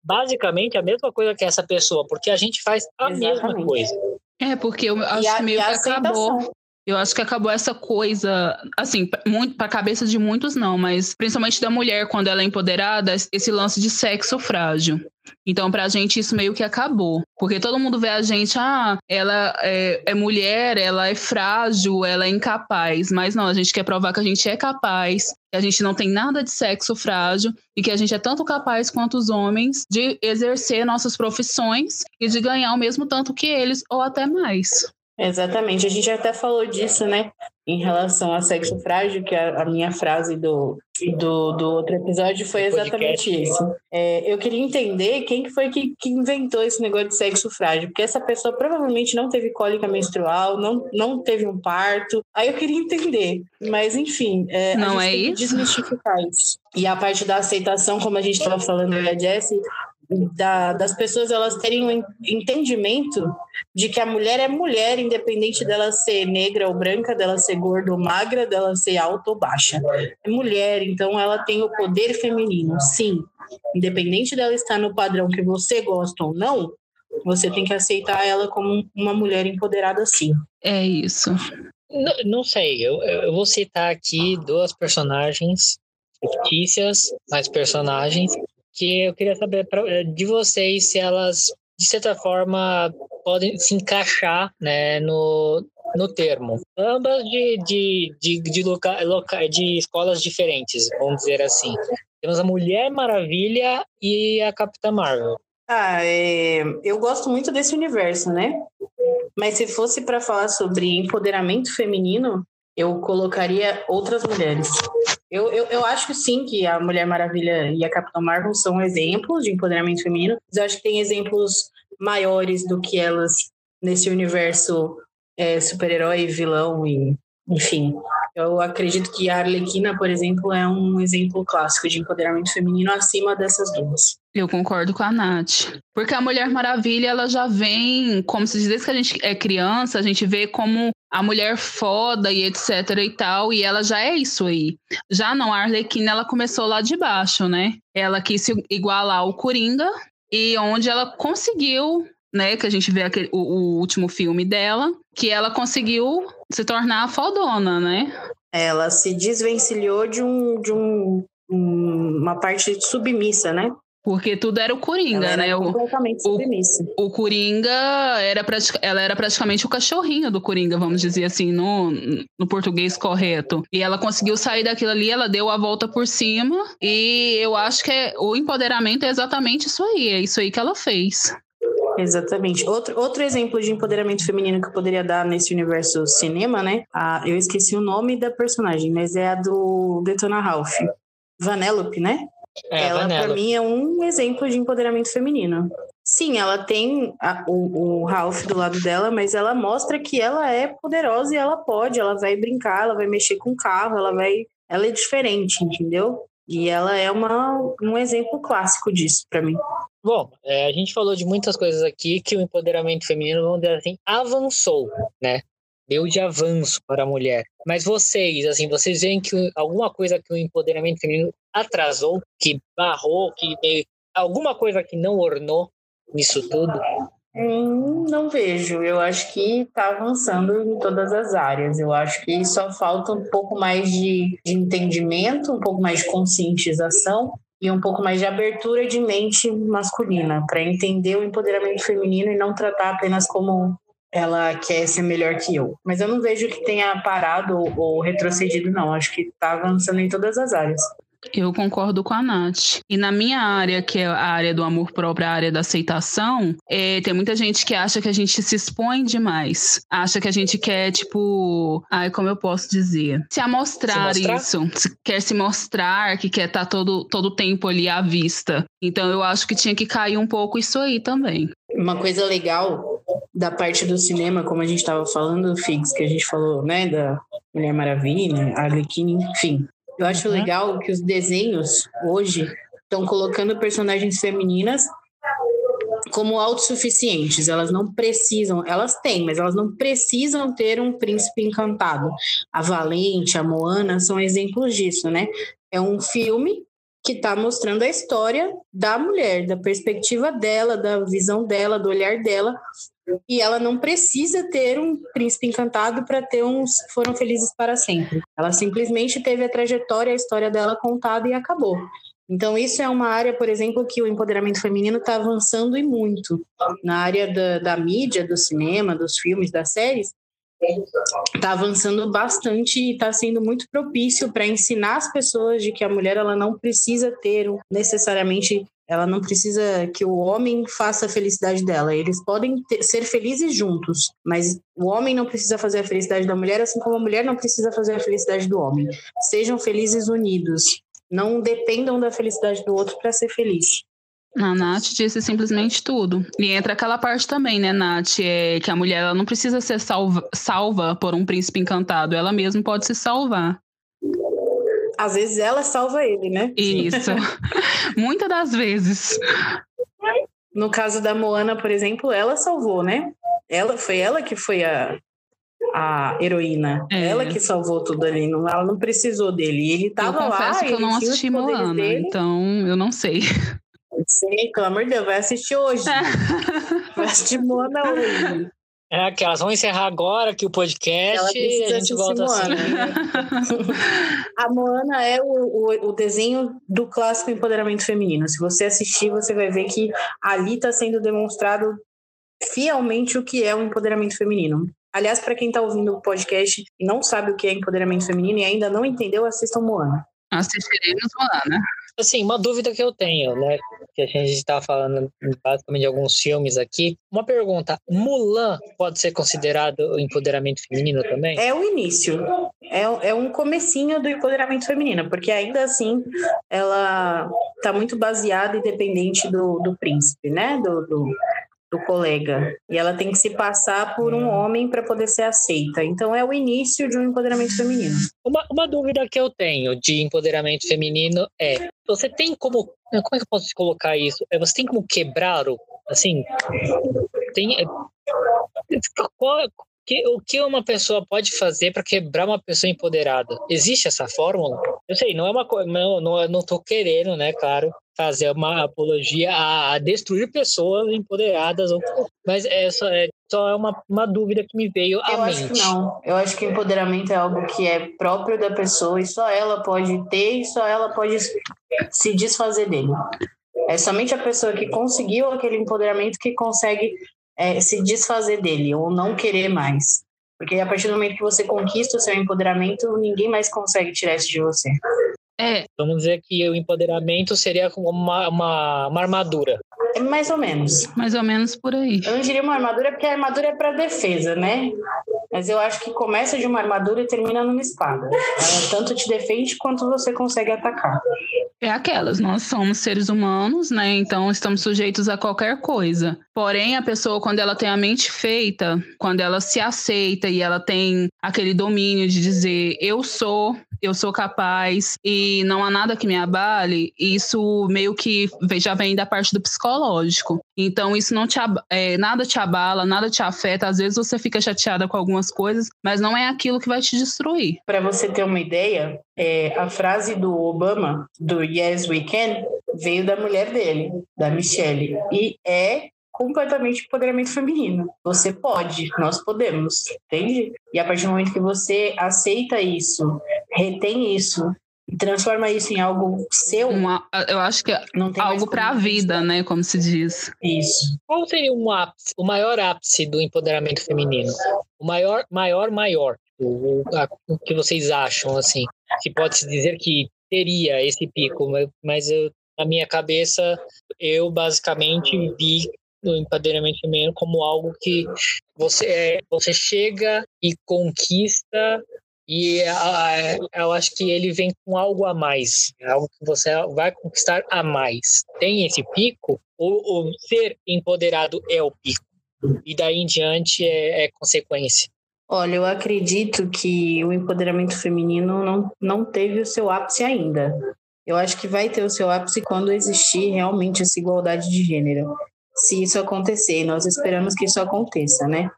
basicamente a mesma coisa que essa pessoa, porque a gente faz a Exatamente. mesma coisa. É, porque eu acho a, que meio que acabou. Eu acho que acabou essa coisa, assim, muito para a cabeça de muitos não, mas principalmente da mulher quando ela é empoderada, esse lance de sexo frágil. Então, pra gente, isso meio que acabou. Porque todo mundo vê a gente, ah, ela é, é, mulher, ela é frágil, ela é incapaz. Mas não, a gente quer provar que a gente é capaz, que a gente não tem nada de sexo frágil e que a gente é tanto capaz quanto os homens de exercer nossas profissões e de ganhar o mesmo tanto que eles, ou até mais. Exatamente, a gente até falou disso, né? Em relação a sexo frágil, que a, a minha frase do, do, do outro episódio foi exatamente isso. É, eu queria entender quem que foi que, que inventou esse negócio de sexo frágil, porque essa pessoa provavelmente não teve cólica menstrual, não, não teve um parto. Aí eu queria entender. Mas, enfim, é, não a gente é tem isso? que desmistificar isso. E a parte da aceitação, como a gente estava falando, a Jessie, da, das pessoas elas terem um entendimento de que a mulher é mulher, independente dela ser negra ou branca, dela ser gorda ou magra, dela ser alta ou baixa. É mulher, então ela tem o poder feminino, sim. independente dela estar no padrão que você gosta ou não, você tem que aceitar ela como uma mulher empoderada sim. É isso. Não, não sei, eu, eu vou citar aqui duas personagens fictícias, mas personagens, que eu queria saber pra, de vocês se elas, de certa forma, podem se encaixar né, no, no termo. Ambas de, de, de, de, loca, loca, de escolas diferentes, vamos dizer assim. Temos a Mulher Maravilha e a Capitã Marvel. Ah, é... eu gosto muito desse universo, né? Mas se fosse para falar sobre empoderamento feminino, eu colocaria outras mulheres. Eu, eu, eu acho sim que a Mulher Maravilha e a Capitã Marvel são exemplos de empoderamento feminino, mas eu acho que tem exemplos maiores do que elas nesse universo é, super-herói, vilão e enfim. Eu acredito que a Arlequina, por exemplo, é um exemplo clássico de empoderamento feminino acima dessas duas. Eu concordo com a Nath. Porque a Mulher Maravilha, ela já vem, como se diz, desde que a gente é criança, a gente vê como a mulher foda e etc e tal, e ela já é isso aí. Já não, a Arlequina, ela começou lá de baixo, né? Ela quis se igualar ao Coringa, e onde ela conseguiu né, que a gente vê aquele, o, o, último filme dela, que ela conseguiu se tornar fodona, né? Ela se desvencilhou de um de um, uma parte submissa, né? Porque tudo era o Coringa, ela né? completamente o, submissa. O, o Coringa era ela era praticamente o cachorrinho do Coringa, vamos dizer assim, no, no português correto. E ela conseguiu sair daquilo ali, ela deu a volta por cima. E eu acho que é, o empoderamento é exatamente isso aí, é isso aí que ela fez. Exatamente. Outro, outro exemplo de empoderamento feminino que eu poderia dar nesse universo cinema, né? Ah, eu esqueci o nome da personagem, mas é a do Detona Ralph. Vanellope, né? É, ela, para mim, é um exemplo de empoderamento feminino. Sim, ela tem a, o, o Ralph do lado dela, mas ela mostra que ela é poderosa e ela pode, ela vai brincar, ela vai mexer com o carro, ela vai. Ela é diferente, entendeu? E ela é uma, um exemplo clássico disso para mim. Bom, é, a gente falou de muitas coisas aqui que o empoderamento feminino, vamos dizer assim, avançou, né? Deu de avanço para a mulher. Mas vocês, assim, vocês veem que alguma coisa que o empoderamento feminino atrasou, que barrou, que meio, alguma coisa que não ornou nisso tudo? Hum, não vejo. Eu acho que está avançando em todas as áreas. Eu acho que só falta um pouco mais de, de entendimento, um pouco mais de conscientização e um pouco mais de abertura de mente masculina para entender o empoderamento feminino e não tratar apenas como ela quer ser melhor que eu. Mas eu não vejo que tenha parado ou, ou retrocedido, não. Acho que está avançando em todas as áreas. Eu concordo com a Nath. E na minha área, que é a área do amor próprio, a área da aceitação, é, tem muita gente que acha que a gente se expõe demais. Acha que a gente quer, tipo. Ai, como eu posso dizer? Se amostrar se isso. Quer se mostrar, que quer estar tá todo, todo tempo ali à vista. Então eu acho que tinha que cair um pouco isso aí também. Uma coisa legal da parte do cinema, como a gente estava falando, Fix, que a gente falou, né, da Mulher Maravilha, Arlequina, enfim. Eu acho uhum. legal que os desenhos hoje estão colocando personagens femininas como autossuficientes. Elas não precisam, elas têm, mas elas não precisam ter um príncipe encantado. A Valente, a Moana são exemplos disso, né? É um filme que está mostrando a história da mulher, da perspectiva dela, da visão dela, do olhar dela, e ela não precisa ter um príncipe encantado para ter uns foram felizes para sempre. Ela simplesmente teve a trajetória, a história dela contada e acabou. Então, isso é uma área, por exemplo, que o empoderamento feminino está avançando e muito. Na área da, da mídia, do cinema, dos filmes, das séries, está avançando bastante e está sendo muito propício para ensinar as pessoas de que a mulher ela não precisa ter necessariamente ela não precisa que o homem faça a felicidade dela. Eles podem ter, ser felizes juntos, mas o homem não precisa fazer a felicidade da mulher, assim como a mulher não precisa fazer a felicidade do homem. Sejam felizes unidos. Não dependam da felicidade do outro para ser feliz. A Nath disse simplesmente tudo. E entra aquela parte também, né, Nath? É que a mulher ela não precisa ser salva, salva por um príncipe encantado, ela mesma pode se salvar. Às vezes ela salva ele, né? Isso. [laughs] Muitas das vezes. No caso da Moana, por exemplo, ela salvou, né? Ela foi ela que foi a a heroína. É. Ela que salvou tudo ali, não, ela não precisou dele. Ele tava eu lá. confesso que eu não assisti Moana, dele. então eu não sei. Sim, pelo amor de Deus, vai assistir hoje. [laughs] vai assistir Moana hoje. É aquelas, vamos encerrar agora aqui o podcast e a gente volta Moana. assim. [laughs] a Moana é o, o, o, desenho do clássico empoderamento feminino. Se você assistir, você vai ver que ali está sendo demonstrado fielmente o que é o empoderamento feminino. Aliás, para quem está ouvindo o podcast e não sabe o que é empoderamento feminino e ainda não entendeu, assistam Moana. Assistiremos Moana. Assim, uma dúvida que eu tenho, né? Que a gente está falando basicamente de alguns filmes aqui. Uma pergunta: Mulan pode ser considerado empoderamento feminino também? É o início. É, é um comecinho do empoderamento feminino, porque ainda assim ela está muito baseada e dependente do, do príncipe, né? Do, do, do colega. E ela tem que se passar por um homem para poder ser aceita. Então é o início de um empoderamento feminino. Uma, uma dúvida que eu tenho de empoderamento feminino é: você tem como. Como é que eu posso colocar isso? É, você tem como quebrar o. Assim. Tem. É, qual, que, o que uma pessoa pode fazer para quebrar uma pessoa empoderada? Existe essa fórmula? Eu sei, não é uma coisa, não, não, não tô querendo, né, claro, fazer uma apologia a, a destruir pessoas empoderadas, mas é só é, só é uma, uma dúvida que me veio à Eu mente. acho que não. Eu acho que empoderamento é algo que é próprio da pessoa e só ela pode ter e só ela pode se desfazer dele. É somente a pessoa que conseguiu aquele empoderamento que consegue é, se desfazer dele ou não querer mais. Porque a partir do momento que você conquista o seu empoderamento, ninguém mais consegue tirar isso de você. É, vamos dizer que o empoderamento seria como uma, uma, uma armadura. É mais ou menos. Mais ou menos por aí. Eu não diria uma armadura porque a armadura é para defesa, né? Mas eu acho que começa de uma armadura e termina numa espada. Ela tanto te defende quanto você consegue atacar. É aquelas, nós somos seres humanos, né? Então estamos sujeitos a qualquer coisa. Porém, a pessoa, quando ela tem a mente feita, quando ela se aceita e ela tem aquele domínio de dizer eu sou, eu sou capaz e não há nada que me abale, isso meio que já vem da parte do psicológico. Então, isso não te é, nada te abala, nada te afeta. Às vezes você fica chateada com algumas coisas, mas não é aquilo que vai te destruir. Para você ter uma ideia, é, a frase do Obama, do Yes We Can, veio da mulher dele, da Michelle, e é completamente empoderamento feminino. Você pode, nós podemos, entende? E a partir do momento que você aceita isso, retém isso transforma isso em algo seu. Uma, eu acho que algo para a vida, né? Como se diz. Isso. Qual seria um ápice, o maior ápice do empoderamento feminino? O maior, maior, maior. O, a, o que vocês acham, assim? Se pode se dizer que teria esse pico, mas eu, na minha cabeça, eu basicamente vi no empoderamento feminino como algo que você, é, você chega e conquista e eu acho que ele vem com algo a mais, algo que você vai conquistar a mais. Tem esse pico, ou, ou ser empoderado é o pico, e daí em diante é, é consequência. Olha, eu acredito que o empoderamento feminino não, não teve o seu ápice ainda. Eu acho que vai ter o seu ápice quando existir realmente essa igualdade de gênero se isso acontecer. Nós esperamos que isso aconteça, né?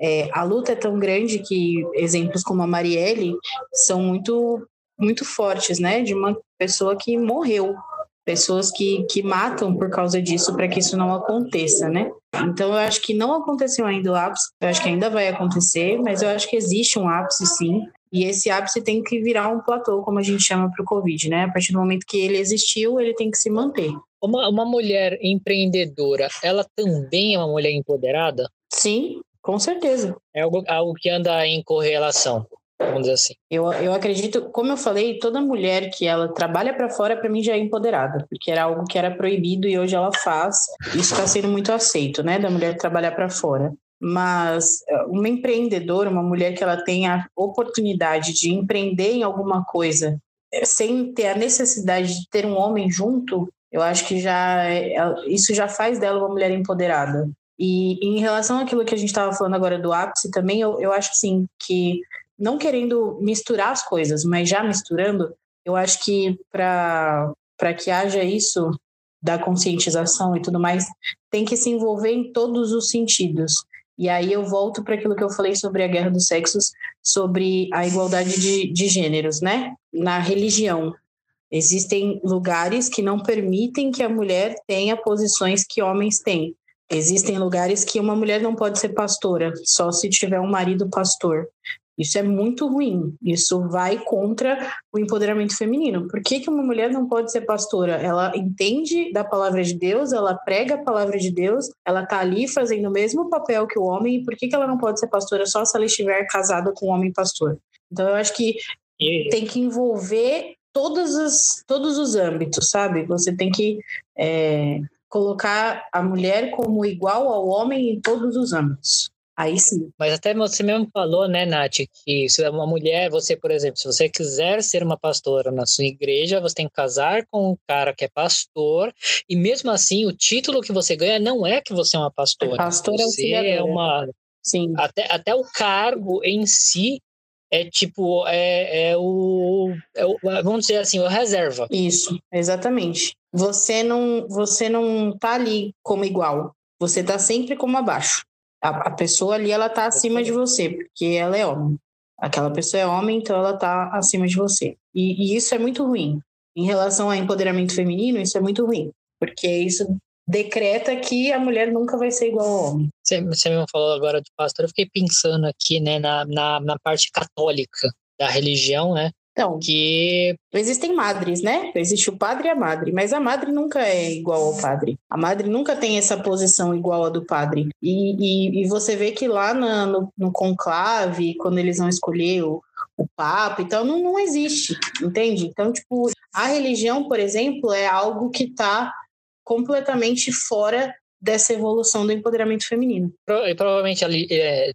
É, a luta é tão grande que exemplos como a Marielle são muito muito fortes, né? De uma pessoa que morreu, pessoas que, que matam por causa disso para que isso não aconteça, né? Então eu acho que não aconteceu ainda o ápice, eu acho que ainda vai acontecer, mas eu acho que existe um ápice sim. E esse ápice tem que virar um platô, como a gente chama para o Covid, né? A partir do momento que ele existiu, ele tem que se manter. Uma, uma mulher empreendedora, ela também é uma mulher empoderada? Sim, com certeza. É algo, algo que anda em correlação, vamos dizer assim. Eu, eu acredito, como eu falei, toda mulher que ela trabalha para fora, para mim já é empoderada, porque era algo que era proibido e hoje ela faz. Isso está sendo muito aceito, né, da mulher trabalhar para fora. Mas eh, uma empreendedora, uma mulher que ela tem a oportunidade de empreender em alguma coisa eh, sem ter a necessidade de ter um homem junto, eu acho que já é, isso já faz dela uma mulher empoderada. E, em relação àquilo que a gente estava falando agora do ápice também, eu, eu acho sim que não querendo misturar as coisas, mas já misturando, eu acho que para que haja isso da conscientização e tudo mais, tem que se envolver em todos os sentidos. E aí eu volto para aquilo que eu falei sobre a guerra dos sexos, sobre a igualdade de, de gêneros, né? Na religião. Existem lugares que não permitem que a mulher tenha posições que homens têm. Existem lugares que uma mulher não pode ser pastora, só se tiver um marido pastor. Isso é muito ruim. Isso vai contra o empoderamento feminino. Por que, que uma mulher não pode ser pastora? Ela entende da palavra de Deus, ela prega a palavra de Deus, ela está ali fazendo o mesmo papel que o homem. E por que, que ela não pode ser pastora só se ela estiver casada com um homem pastor? Então, eu acho que tem que envolver todos os, todos os âmbitos, sabe? Você tem que é, colocar a mulher como igual ao homem em todos os âmbitos. Aí sim. Mas até você mesmo falou, né, Nath, que se é uma mulher, você, por exemplo, se você quiser ser uma pastora na sua igreja, você tem que casar com um cara que é pastor, e mesmo assim, o título que você ganha não é que você é uma pastora. É pastora você é uma. Sim. Até, até o cargo em si é tipo, é, é, o, é o, Vamos dizer assim, o reserva. Isso, exatamente. Você não, você não tá ali como igual. Você tá sempre como abaixo. A, a pessoa ali, ela tá acima de você, porque ela é homem. Aquela pessoa é homem, então ela tá acima de você. E, e isso é muito ruim. Em relação ao empoderamento feminino, isso é muito ruim. Porque isso decreta que a mulher nunca vai ser igual ao homem. Você, você mesmo falou agora de pastor, eu fiquei pensando aqui, né, na, na, na parte católica da religião, né? Então, que existem madres, né? Existe o padre e a madre, mas a madre nunca é igual ao padre. A madre nunca tem essa posição igual a do padre. E, e, e você vê que lá na, no, no, conclave, quando eles vão escolher o, o Papa, então não, não existe, entende? Então, tipo, a religião, por exemplo, é algo que está completamente fora dessa evolução do empoderamento feminino. E provavelmente ali, é,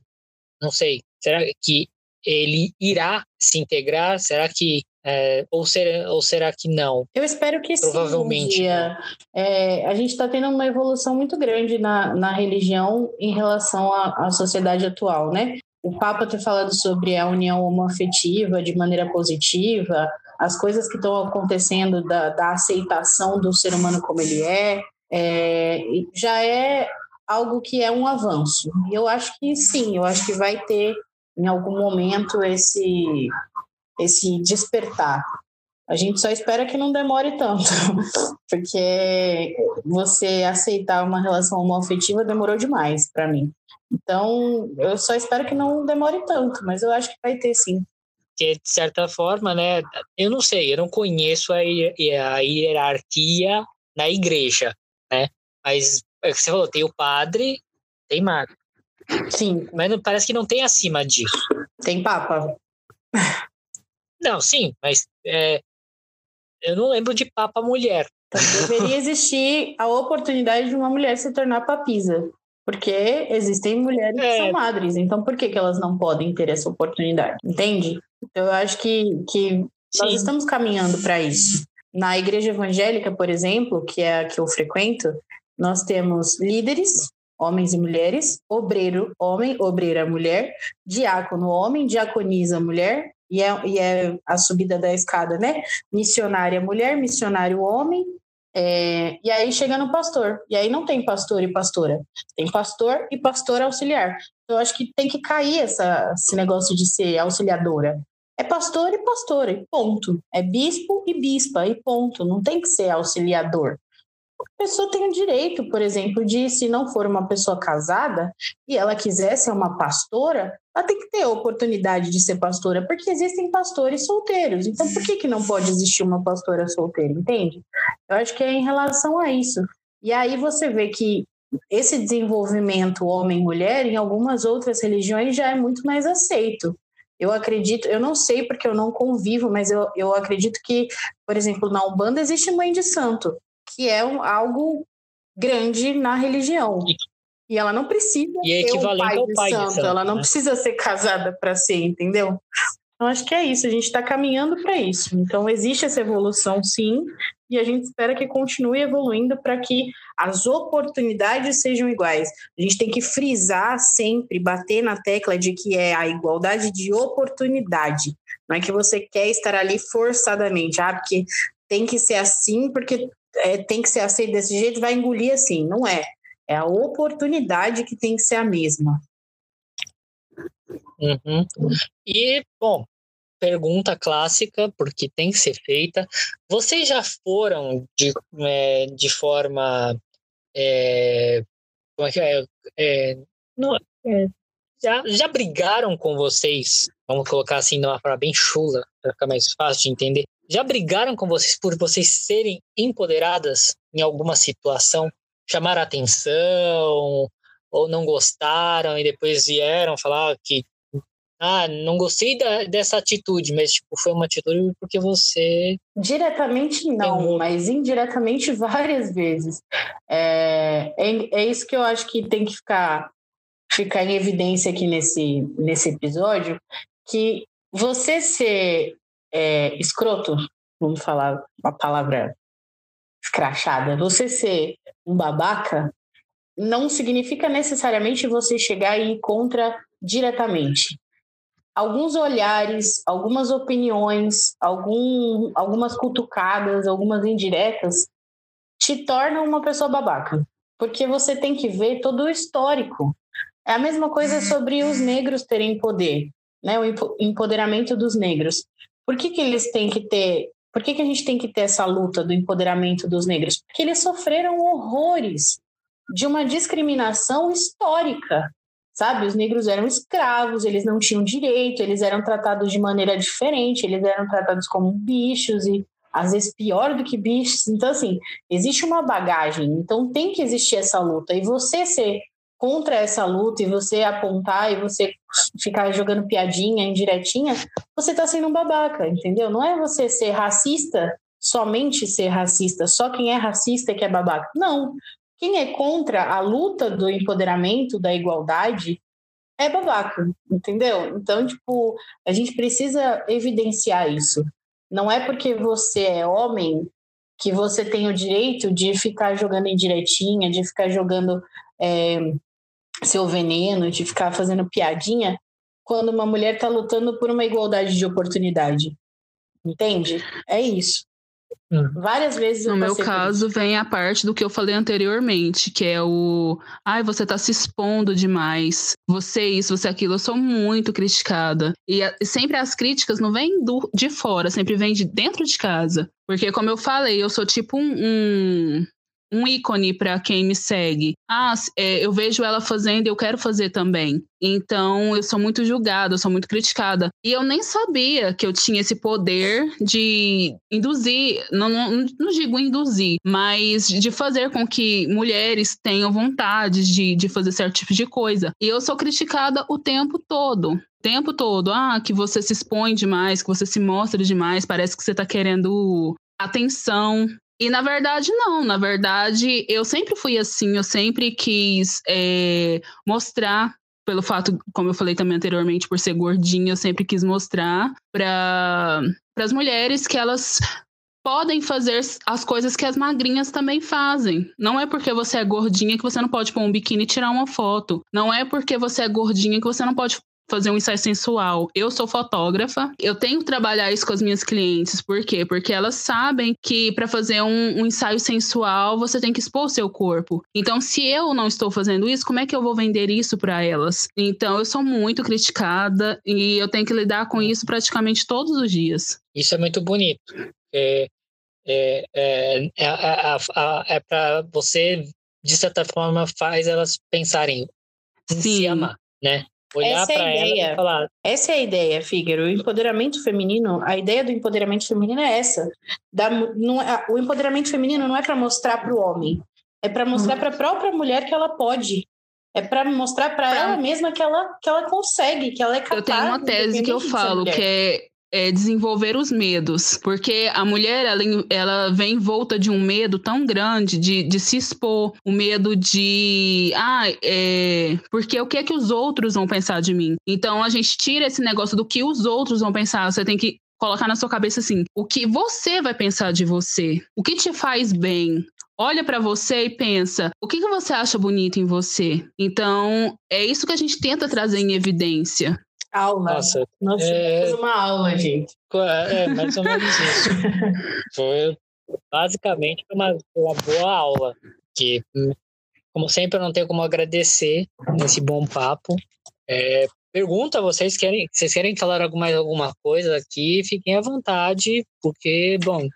não sei, será que ele irá se integrar? Será que é, ou, ser, ou será que não? Eu espero que Provavelmente, sim. Um é, a gente está tendo uma evolução muito grande na, na religião em relação à, à sociedade atual, né? O Papa ter falado sobre a união homoafetiva de maneira positiva, as coisas que estão acontecendo da, da aceitação do ser humano como ele é, é, já é algo que é um avanço. E eu acho que sim, eu acho que vai ter em algum momento esse esse despertar. A gente só espera que não demore tanto, [laughs] porque você aceitar uma relação homoafetiva demorou demais para mim. Então, eu só espero que não demore tanto, mas eu acho que vai ter sim. Que, de certa forma, né, eu não sei, eu não conheço a, a hierarquia na igreja, né, mas é você falou, tem o padre, tem madre. Sim. Mas não, parece que não tem acima disso. Tem papa. Não, sim, mas é, eu não lembro de papa mulher. Então, deveria existir a oportunidade de uma mulher se tornar papisa. Porque existem mulheres é. que são madres, então por que, que elas não podem ter essa oportunidade? Entende? Então eu acho que, que nós estamos caminhando para isso. Na igreja evangélica, por exemplo, que é a que eu frequento, nós temos líderes homens e mulheres, obreiro, homem, obreira, mulher, diácono, homem, diaconisa, mulher, e é, e é a subida da escada, né? Missionária, mulher, missionário, homem, é, e aí chega no pastor. E aí não tem pastor e pastora. Tem pastor e pastor auxiliar. Eu acho que tem que cair essa, esse negócio de ser auxiliadora. É pastor e pastora, e ponto. É bispo e bispa, e ponto. Não tem que ser auxiliador a pessoa tem o direito, por exemplo, de, se não for uma pessoa casada e ela quiser ser uma pastora, ela tem que ter a oportunidade de ser pastora, porque existem pastores solteiros. Então, por que, que não pode existir uma pastora solteira, entende? Eu acho que é em relação a isso. E aí você vê que esse desenvolvimento homem-mulher, em algumas outras religiões, já é muito mais aceito. Eu acredito, eu não sei porque eu não convivo, mas eu, eu acredito que, por exemplo, na Umbanda existe mãe de santo que é um, algo grande na religião. E ela não precisa e é ser um pai, de santo, santo, ela não né? precisa ser casada para ser, entendeu? Então acho que é isso, a gente está caminhando para isso. Então existe essa evolução, sim, e a gente espera que continue evoluindo para que as oportunidades sejam iguais. A gente tem que frisar sempre, bater na tecla de que é a igualdade de oportunidade. Não é que você quer estar ali forçadamente, ah, porque tem que ser assim, porque é, tem que ser aceito desse jeito, vai engolir assim. Não é. É a oportunidade que tem que ser a mesma. Uhum. E, bom, pergunta clássica, porque tem que ser feita. Vocês já foram de, é, de forma. É, como é que é? é, não, é já, já brigaram com vocês? Vamos colocar assim numa forma bem chula, para ficar mais fácil de entender. Já brigaram com vocês por vocês serem empoderadas em alguma situação? Chamaram atenção? Ou não gostaram e depois vieram falar que ah, não gostei da, dessa atitude, mas tipo, foi uma atitude porque você. Diretamente não, mas indiretamente [laughs] várias vezes. É, é, é, isso que eu acho que tem que ficar, ficar em evidência aqui nesse, nesse episódio, que você ser é, escroto, vamos falar uma palavra escrachada, você ser um babaca, não significa necessariamente você chegar e ir contra diretamente alguns olhares, algumas opiniões, algum, algumas cutucadas, algumas indiretas te tornam uma pessoa babaca. Porque você tem que ver todo o histórico. É a mesma coisa sobre os negros terem poder, né? O empoderamento dos negros. Por que, que eles têm que ter. Por que, que a gente tem que ter essa luta do empoderamento dos negros? Porque eles sofreram horrores de uma discriminação histórica sabe? Os negros eram escravos, eles não tinham direito, eles eram tratados de maneira diferente, eles eram tratados como bichos e às vezes pior do que bichos. Então, assim, existe uma bagagem, então tem que existir essa luta. E você ser contra essa luta e você apontar e você ficar jogando piadinha, indiretinha, você está sendo um babaca, entendeu? Não é você ser racista, somente ser racista, só quem é racista é que é babaca. Não, quem é contra a luta do empoderamento, da igualdade, é babaca, entendeu? Então, tipo, a gente precisa evidenciar isso. Não é porque você é homem que você tem o direito de ficar jogando indiretinha, de ficar jogando é, seu veneno, de ficar fazendo piadinha, quando uma mulher está lutando por uma igualdade de oportunidade. Entende? É isso. Hum. Várias vezes No meu caso, vem a parte do que eu falei anteriormente, que é o. Ai, você tá se expondo demais. Você isso, você aquilo. Eu sou muito criticada. E a, sempre as críticas não vêm do, de fora, sempre vêm de dentro de casa. Porque, como eu falei, eu sou tipo um, um um ícone para quem me segue. Ah, é, eu vejo ela fazendo e eu quero fazer também. Então eu sou muito julgada, eu sou muito criticada. E eu nem sabia que eu tinha esse poder de induzir, não, não, não digo induzir, mas de fazer com que mulheres tenham vontade de, de fazer certo tipo de coisa. E eu sou criticada o tempo todo tempo todo, ah, que você se expõe demais, que você se mostra demais, parece que você tá querendo atenção. E na verdade, não. Na verdade, eu sempre fui assim, eu sempre quis é, mostrar, pelo fato, como eu falei também anteriormente, por ser gordinha, eu sempre quis mostrar para as mulheres que elas podem fazer as coisas que as magrinhas também fazem. Não é porque você é gordinha que você não pode pôr um biquíni e tirar uma foto. Não é porque você é gordinha que você não pode fazer um ensaio sensual. Eu sou fotógrafa, eu tenho que trabalhar isso com as minhas clientes. Por quê? Porque elas sabem que para fazer um, um, ensaio sensual você tem que expor o seu corpo. Então, se eu não estou fazendo isso, como é que eu vou vender isso para elas? Então, eu sou muito criticada e eu tenho que lidar com isso praticamente todos os dias. Isso é muito bonito. É, é, é, é, é para você, de certa forma, faz elas pensarem em Sim. se amar, né? Olhar para é ela e falar. Essa é a ideia, Fígaro. O empoderamento feminino, a ideia do empoderamento feminino é essa. Da, não, é, o empoderamento feminino não é para mostrar para o homem, é para mostrar uhum. para a própria mulher que ela pode. É para mostrar para ela mesma que ela, que ela consegue, que ela é capaz. Eu tenho uma tese que eu falo, que é é, desenvolver os medos, porque a mulher ela, ela vem envolta de um medo tão grande de, de se expor, o medo de ah, é, porque o que é que os outros vão pensar de mim? Então a gente tira esse negócio do que os outros vão pensar, você tem que colocar na sua cabeça assim, o que você vai pensar de você? O que te faz bem? olha para você e pensa: o que, que você acha bonito em você? Então, é isso que a gente tenta trazer em evidência. Aula. Nossa, Nós é... uma aula, gente. É, é, mais ou menos isso. [laughs] Foi basicamente uma, uma boa aula. Que, como sempre, eu não tenho como agradecer nesse bom papo. É, pergunta, vocês querem, vocês querem falar mais alguma coisa aqui, fiquem à vontade, porque, bom, de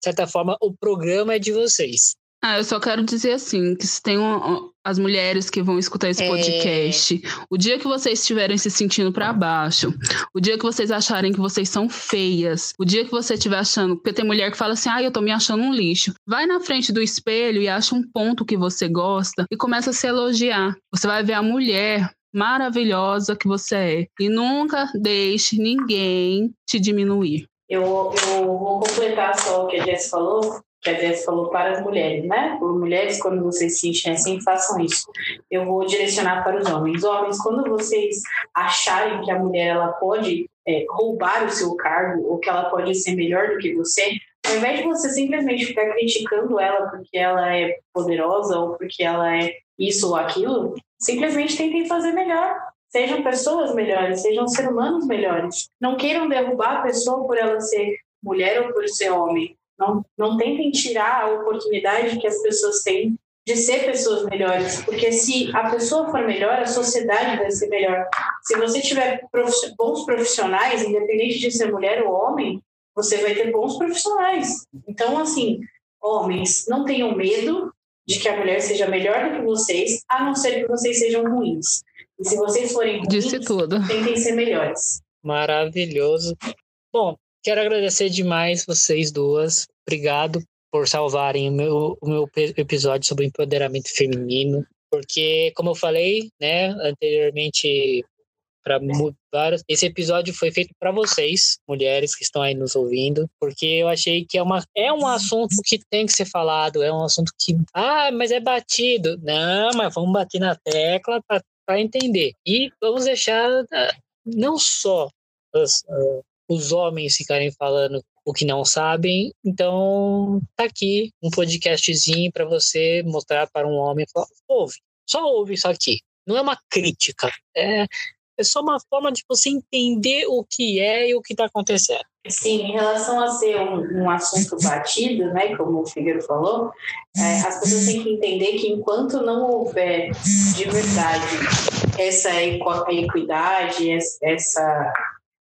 certa forma, o programa é de vocês. Ah, eu só quero dizer assim, que se tem um, as mulheres que vão escutar esse É. podcast, o dia que vocês estiverem se sentindo pra baixo, o dia que vocês acharem que vocês são feias, o dia que você estiver achando, porque tem mulher que fala assim, ah, eu tô me achando um lixo. Vai na frente do espelho e acha um ponto que você gosta e começa a se elogiar. Você vai ver a mulher maravilhosa que você é. E nunca deixe ninguém te diminuir. Eu, eu vou completar só o que a Jess falou, que Jess falou para as mulheres, né? Por mulheres, quando vocês se assim, façam isso. Eu vou direcionar para os homens. Homens, quando vocês acharem que a mulher ela pode é, roubar o seu cargo ou que ela pode ser melhor do que você, ao invés de você simplesmente ficar criticando ela porque ela é poderosa ou porque ela é isso ou aquilo, simplesmente tentem fazer melhor. Sejam pessoas melhores, sejam seres humanos melhores. Não queiram derrubar a pessoa por ela ser mulher ou por ser homem. Não, não tentem tirar a oportunidade que as pessoas têm de ser pessoas melhores, porque se a pessoa for melhor, a sociedade vai ser melhor. Se você tiver bons profissionais, independente de ser mulher ou homem, você vai ter bons profissionais. Então, assim, homens, não tenham medo de que a mulher seja melhor do que vocês, a não ser que vocês sejam ruins. E se vocês forem ruins, Disse tudo. tentem ser melhores. Maravilhoso. Bom, quero agradecer demais vocês duas. Obrigado por salvarem o meu, o meu episódio sobre empoderamento feminino. Porque, como eu falei, né, anteriormente, para vários, esse episódio foi feito para vocês, mulheres que estão aí nos ouvindo, porque eu achei que é, uma, é um assunto que tem que ser falado, é um assunto que, ah, mas é batido. Não, mas vamos bater na tecla para entender. E vamos deixar ah, não só os, ah, os homens ficarem falando o que não sabem, então tá aqui um podcastzinho para você mostrar para um homem, falar, ouve, só ouve isso aqui. Não é uma crítica, é, é só uma forma de você entender o que é e o que está acontecendo. Sim, em relação a ser um, um assunto batido, né, como o Figueiredo falou, é, as pessoas têm que entender que enquanto não houver de verdade essa equidade, es- essa,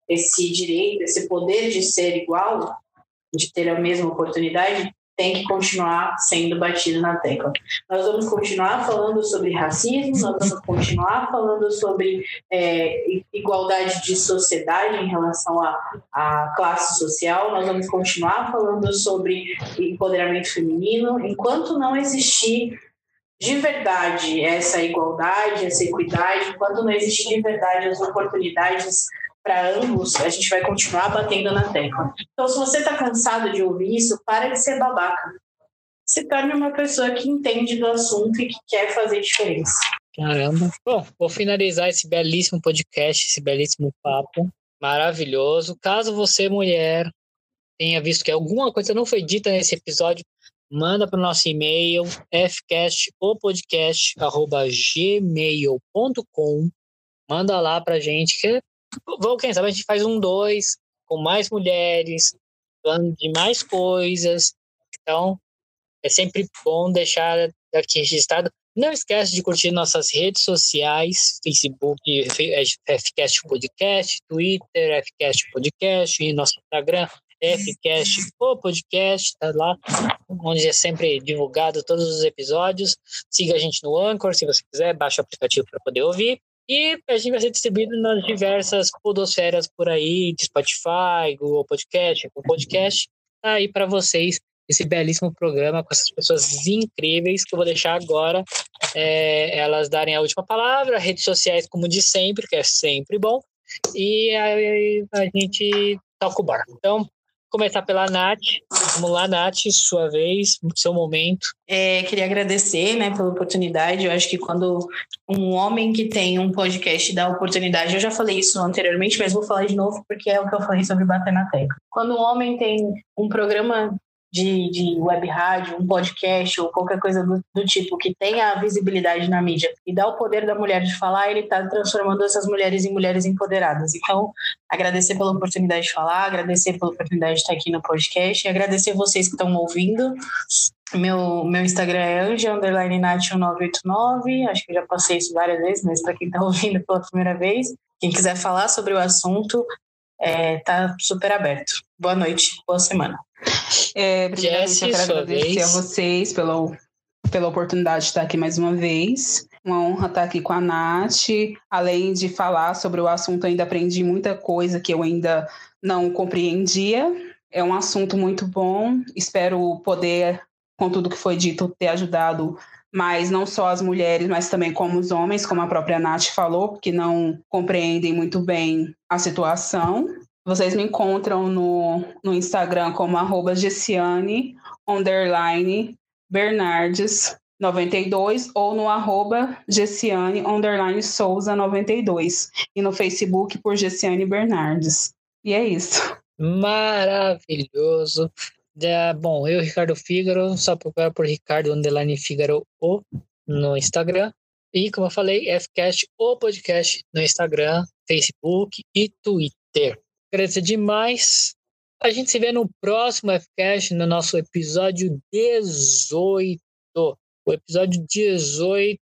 esse direito, esse poder de ser igual, de ter a mesma oportunidade, tem que continuar sendo batido na tecla. Nós vamos continuar falando sobre racismo, nós vamos continuar falando sobre é, igualdade de sociedade em relação à classe social, nós vamos continuar falando sobre empoderamento feminino, enquanto não existir de verdade essa igualdade, essa equidade, enquanto não existir de verdade as oportunidades para ambos, a gente vai continuar batendo na tecla. Então, se você está cansado de ouvir isso, para de ser babaca. Se torne uma pessoa que entende do assunto e que quer fazer diferença. Caramba. Bom, vou finalizar esse belíssimo podcast, esse belíssimo papo maravilhoso. Caso você, mulher, tenha visto que alguma coisa não foi dita nesse episódio, manda para o nosso e-mail fcastopodcast.gmail.com Manda lá pra gente que vamos, quem sabe a gente faz um dois com mais mulheres, falando de mais coisas. Então, é sempre bom deixar aqui registrado. Não esquece de curtir nossas redes sociais, Facebook, Fcast Podcast, Twitter, Fcast Podcast e nosso Instagram, Fcast o Podcast, tá lá, onde é sempre divulgado todos os episódios. Siga a gente no Anchor, se você quiser, baixe o aplicativo para poder ouvir. E a gente vai ser distribuído nas diversas podosferas por aí, de Spotify, Google Podcast, Apple Podcast, tá aí para vocês esse belíssimo programa com essas pessoas incríveis que eu vou deixar agora é, elas darem a última palavra, redes sociais como de sempre, que é sempre bom, e aí a gente toca o bar. Então, começar pela Nath. Vamos lá, Nath, sua vez, seu momento. É, queria agradecer né, pela oportunidade. Eu acho que quando um homem que tem um podcast dá oportunidade, eu já falei isso anteriormente, mas vou falar de novo porque é o que eu falei sobre bater na tecla. Quando um homem tem um programa de, de web rádio, um podcast ou qualquer coisa do, do, tipo que tenha visibilidade na mídia e dá o poder da mulher de falar, ele está transformando essas mulheres em mulheres empoderadas. Então, agradecer pela oportunidade de falar, agradecer pela oportunidade de estar aqui no podcast e agradecer vocês que estão ouvindo. Meu, meu Instagram é anja_nath1989. Acho que já passei isso várias vezes, mas para quem está [laughs] ouvindo pela primeira vez, quem quiser falar sobre o assunto, é, tá super aberto. Boa noite, boa semana. É, primeiramente, eu quero agradecer a vocês pela, pela oportunidade de estar aqui mais uma vez. Uma honra estar aqui com a Nath. Além de falar sobre o assunto, ainda aprendi muita coisa que eu ainda não compreendia. É um assunto muito bom. Espero poder com tudo que foi dito, ter ajudado mais não só as mulheres, mas também como os homens, como a própria Nath falou, que não compreendem muito bem a situação. Vocês me encontram no, no Instagram como arroba Gessiane, underline, Bernardes, 92 ou no arroba Gessiane, underline, Souza, 92. E no Facebook por Gessiane Bernardes. E é isso. Maravilhoso. É, bom, eu, Ricardo Fígaro, só procurar por Ricardo Underline Fígaro o no Instagram. E, como eu falei, Fcast, o podcast no Instagram, Facebook e Twitter. Agradecer demais. A gente se vê no próximo Fcast, no nosso episódio 18. O episódio 18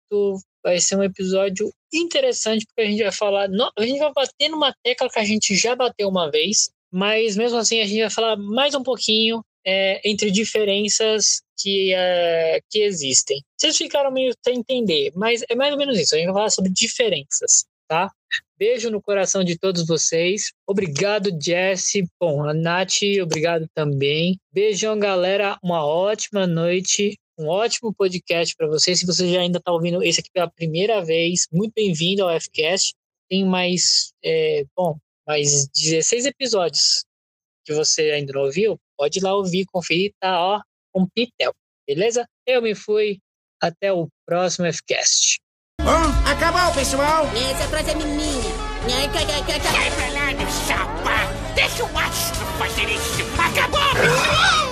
vai ser um episódio interessante, porque a gente vai falar. A gente vai bater numa tecla que a gente já bateu uma vez, mas mesmo assim a gente vai falar mais um pouquinho é, entre diferenças que, é, que existem. Vocês ficaram meio sem entender, mas é mais ou menos isso. A gente vai falar sobre diferenças, tá? Beijo no coração de todos vocês. Obrigado, Jesse. Bom, a Nath, obrigado também. Beijão, galera. Uma ótima noite. Um ótimo podcast para vocês. Se você já ainda está ouvindo esse aqui pela primeira vez, muito bem-vindo ao Fcast. Tem mais, é, bom, mais 16 episódios que você ainda não ouviu, pode ir lá ouvir, conferir, tá ó, com pitel, beleza? Eu me fui, até o próximo Fcast. Acabou, pessoal! Esse atrás é menina. Sai pra lá, meu chapa! Deixa o astro fazer isso! Acabou, pessoal!